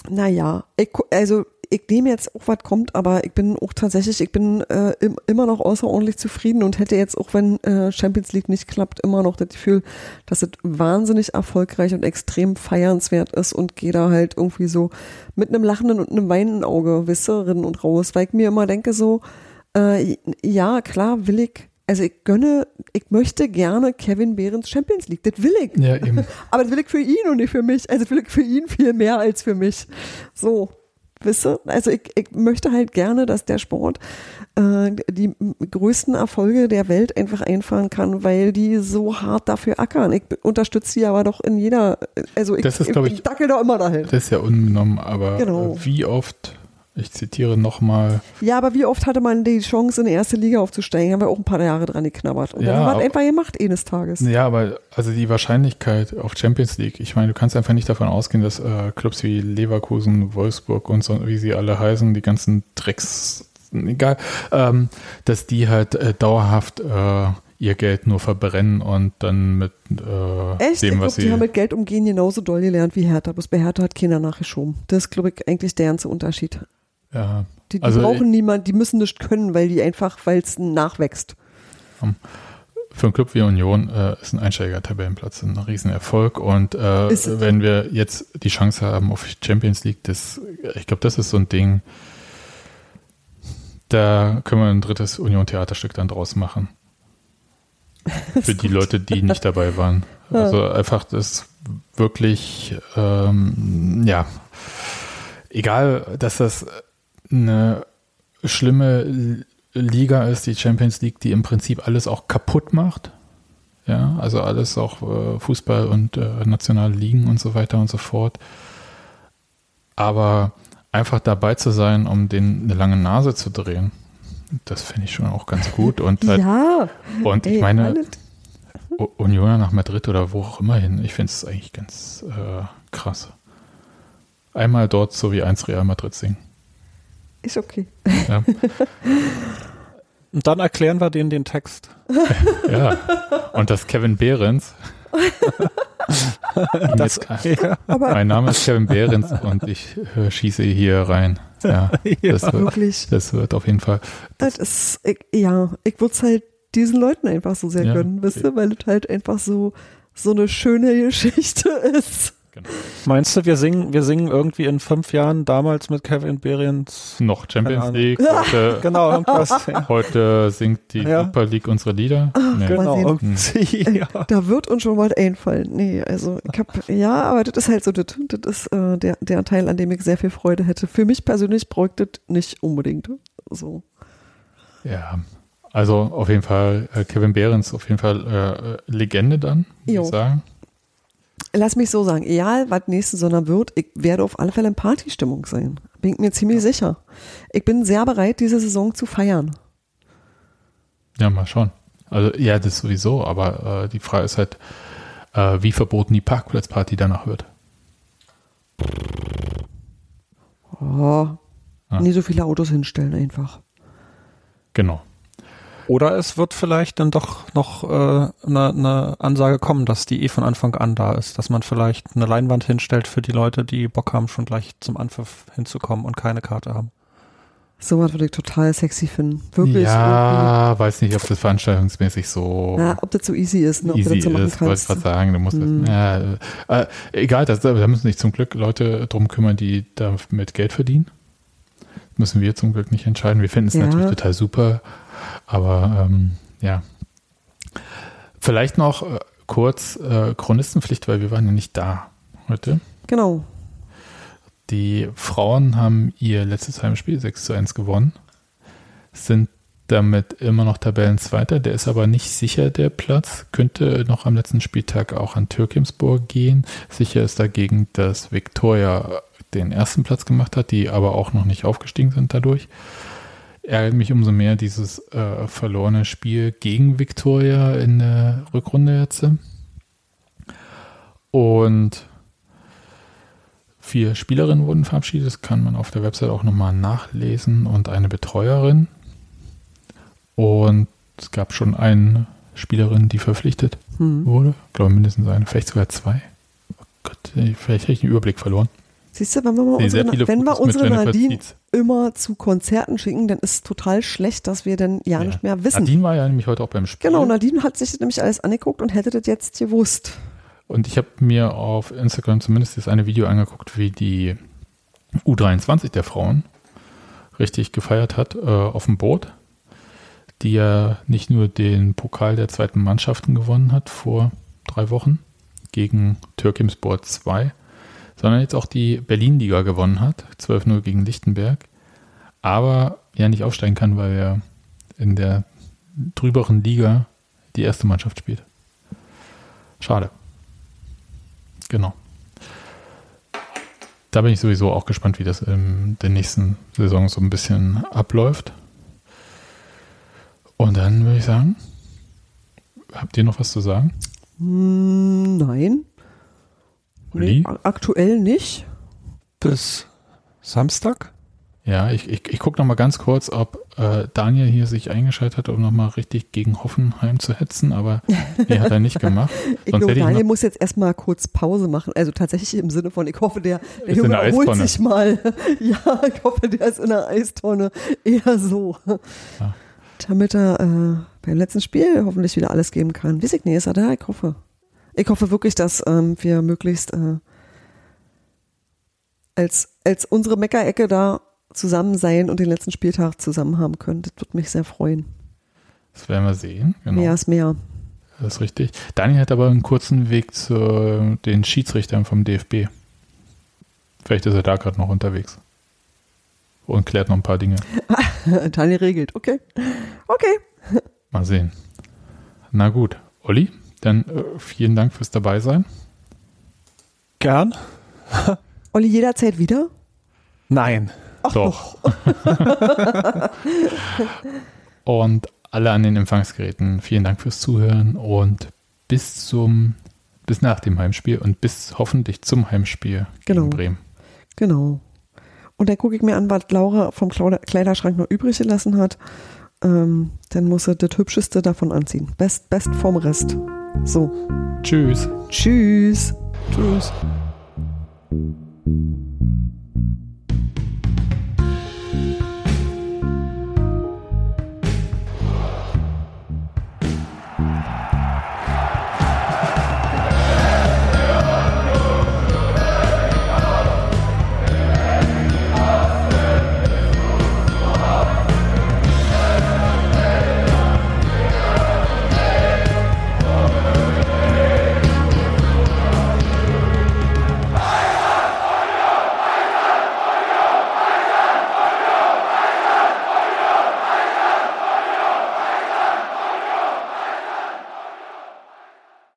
Naja, ich, also ich nehme jetzt auch, was kommt, aber ich bin auch tatsächlich, ich bin äh, im, immer noch außerordentlich zufrieden und hätte jetzt, auch wenn äh, Champions League nicht klappt, immer noch das Gefühl, dass es wahnsinnig erfolgreich und extrem feiernswert ist und gehe da halt irgendwie so mit einem lachenden und einem weinenden Auge, ihr, rinnen und raus, weil ich mir immer denke so, äh, ja, klar will ich, also ich gönne, ich möchte gerne Kevin Behrens Champions League, das will ich. ja, eben. Aber das will ich für ihn und nicht für mich. Also das will ich für ihn viel mehr als für mich. So, wisst ihr? Also ich, ich möchte halt gerne, dass der Sport äh, die größten Erfolge der Welt einfach einfahren kann, weil die so hart dafür ackern. Ich unterstütze sie aber doch in jeder, also ich, Das ist, glaub ich- dackel da immer dahin. Das ist ja unbenommen, aber Genau. äh, wie oft, ich zitiere nochmal, Ja, aber wie oft hatte man die Chance, in die erste Liga aufzusteigen? Haben wir auch ein paar Jahre dran geknabbert. Und Ja, dann haben wir einfach gemacht, eines Tages. Ja, aber also die Wahrscheinlichkeit auf Champions League, ich meine, du kannst einfach nicht davon ausgehen, dass äh, Clubs wie Leverkusen, Wolfsburg und so, wie sie alle heißen, die ganzen Drecks, egal, ähm, dass die halt äh, dauerhaft äh, ihr Geld nur verbrennen und dann mit äh, Echt? dem, ich was glaube, die sie. haben mit Geld umgehen genauso doll gelernt wie Hertha. Bloß bei Hertha hat keiner nachgeschoben. Das ist, glaube ich, eigentlich der ganze Unterschied. Ja, Die, die Also, brauchen niemand, die müssen nicht können, weil die einfach, weil es nachwächst. für einen Club wie Union äh, ist ein Einsteiger-Tabellenplatz ein Riesenerfolg. Und äh, wenn wir jetzt die Chance haben auf Champions League, das, ich glaube, das ist so ein Ding, da können wir ein drittes Union-Theaterstück dann draus machen. Für die Leute, die nicht dabei waren. Also einfach das wirklich, ähm, ja, egal, dass das eine schlimme Liga ist, die Champions League, die im Prinzip alles auch kaputt macht. Ja, also alles auch äh, Fußball und äh, nationale Ligen und so weiter und so fort. Aber einfach dabei zu sein, um denen eine lange Nase zu drehen, das finde ich schon auch ganz gut. Und, halt, Ja, und ich ey, meine, Union nach Madrid oder wo auch immer hin, ich finde es eigentlich ganz äh, krass. Einmal dort so wie eins Real Madrid singen. Ist okay. Ja, Und dann erklären wir denen den Text. ja. Und das Kevin Behrens. Das, ja, Aber mein Name ist Kevin Behrens und ich äh, schieße hier rein. Ja, das, wird, wirklich, das wird auf jeden Fall. das ist, ich, ja, ich würde es halt diesen Leuten einfach so sehr Ja. gönnen, wisst ihr, weil es halt einfach so, so eine schöne Geschichte ist. Genau. meinst du, wir singen, wir singen irgendwie in fünf Jahren damals mit Kevin Behrens? Noch Champions. League. Heute, Genau, irgendwas. ja. heute singt die Ja. Super League unsere Lieder. Nee. Genau, irgendwie, ja. Da wird uns schon was einfallen. Nee, also ich hab, ja, aber das ist halt so, das, das ist äh, der, der Teil, an dem ich sehr viel Freude hätte. Für mich persönlich bräuchte das nicht unbedingt. So. Ja, also auf jeden Fall äh, Kevin Behrens, auf jeden Fall äh, äh, Legende dann, muss Jo. ich sagen. Lass mich so sagen, egal was nächste Sommer wird, ich werde auf alle Fälle in Partystimmung sein. Bin ich mir ziemlich sicher. Ich bin sehr bereit, diese Saison zu feiern. Ja, mal schauen. Also ja, das sowieso, aber äh, die Frage ist halt, äh, wie verboten die Parkplatzparty danach wird. Oh, Ja. Nie so viele Autos hinstellen einfach. Genau. Oder es wird vielleicht dann doch noch eine äh, ne- ne Ansage kommen, dass die eh von Anfang an da ist, dass man vielleicht eine Leinwand hinstellt für die Leute, die Bock haben, schon gleich zum Anpfiff hinzukommen und keine Karte haben. So was würde ich total sexy finden. Wirklich. ja, weiß nicht, ob das veranstaltungsmäßig so irgendwie. Ja, ob das so easy ist, ne, ob easy du das so machen ist, wollte ich kannst. gerade sagen. Du musst Mhm. das, ja, äh, äh, egal, das, da müssen sich zum Glück Leute drum kümmern, die damit Geld verdienen. Müssen wir zum Glück nicht entscheiden. Wir finden es Ja. natürlich total super, aber ähm, ja. Vielleicht noch äh, kurz äh, Chronistenpflicht, weil wir waren ja nicht da heute. Genau. Die Frauen haben ihr letztes Heimspiel 6 zu 1 gewonnen, sind damit immer noch Tabellenzweiter. Der ist aber nicht sicher, der Platz. Könnte noch am letzten Spieltag auch an Türkimsburg gehen. Sicher ist dagegen, dass Viktoria den ersten Platz gemacht hat, die aber auch noch nicht aufgestiegen sind dadurch. Ärgert mich umso mehr dieses äh, verlorene Spiel gegen Viktoria in der Rückrunde jetzt. Und Vier Spielerinnen wurden verabschiedet, das kann man auf der Website auch nochmal nachlesen und eine Betreuerin. Und es gab schon eine Spielerin, die verpflichtet Hm. wurde. Ich glaube mindestens eine, vielleicht sogar zwei. Oh Gott, vielleicht habe ich den Überblick verloren. Siehst du, wenn wir, mal unsere, wenn wir unsere Nadine Dietz. Immer zu Konzerten schicken, dann ist es total schlecht, dass wir dann ja, nicht mehr wissen. Nadine war ja nämlich heute auch beim Spiel. Genau, Nadine hat sich das nämlich alles angeguckt und hätte das jetzt gewusst. Und ich habe mir auf Instagram zumindest das eine Video angeguckt, wie die U23 der Frauen richtig gefeiert hat äh, auf dem Boot, die ja nicht nur den Pokal der zweiten Mannschaften gewonnen hat vor drei Wochen gegen Türkimspor 2, sondern jetzt auch die Berlin-Liga gewonnen hat, 12-0 gegen Lichtenberg, aber ja nicht aufsteigen kann, weil er in der drüberen Liga die erste Mannschaft spielt. Schade. Genau. Da bin ich sowieso auch gespannt, wie das in der nächsten Saison so ein bisschen abläuft. Und dann würde ich sagen, habt ihr noch was zu sagen? Nein. Nee, aktuell nicht. Bis Samstag? Ja, ich, ich, ich gucke noch mal ganz kurz, ob äh, Daniel hier sich eingeschaltet hat, um noch mal richtig gegen Hoffenheim zu hetzen, aber nee, hat er nicht gemacht. Ich glaube, ich Daniel muss jetzt erstmal kurz Pause machen. Also tatsächlich im Sinne von, ich hoffe, der, der Junge erholt sich mal. Ja, ich hoffe, der ist in der Eistonne. Eher so. Ja. Damit er äh, beim letzten Spiel hoffentlich wieder alles geben kann. Weiß ich nicht, ist er da? Ich hoffe. Ich hoffe wirklich, dass ähm, wir möglichst äh, als, als unsere Meckerecke da zusammen sein und den letzten Spieltag zusammen haben können. Das würde mich sehr freuen. das werden wir sehen. Genau. Mehr ist mehr. Das ist richtig. Daniel hat aber einen kurzen Weg zu den Schiedsrichtern vom DFB. Vielleicht ist er da gerade noch unterwegs. Und klärt noch ein paar Dinge. Daniel regelt. Okay. Okay. Mal sehen. Na gut. Olli, dann äh, vielen Dank fürs Dabeisein. Gern? Olli, jederzeit wieder? Nein. Ach Doch. Und alle an den Empfangsgeräten, vielen Dank fürs Zuhören und bis zum, bis nach dem Heimspiel und bis hoffentlich zum Heimspiel Genau. gegen Bremen. Genau. Und dann gucke ich mir an, was Laura vom Kleiderschrank noch übrig gelassen hat. Ähm, dann muss sie das Hübscheste davon anziehen. Best, best vom Rest. So. Tschüss. Tschüss. Tschüss.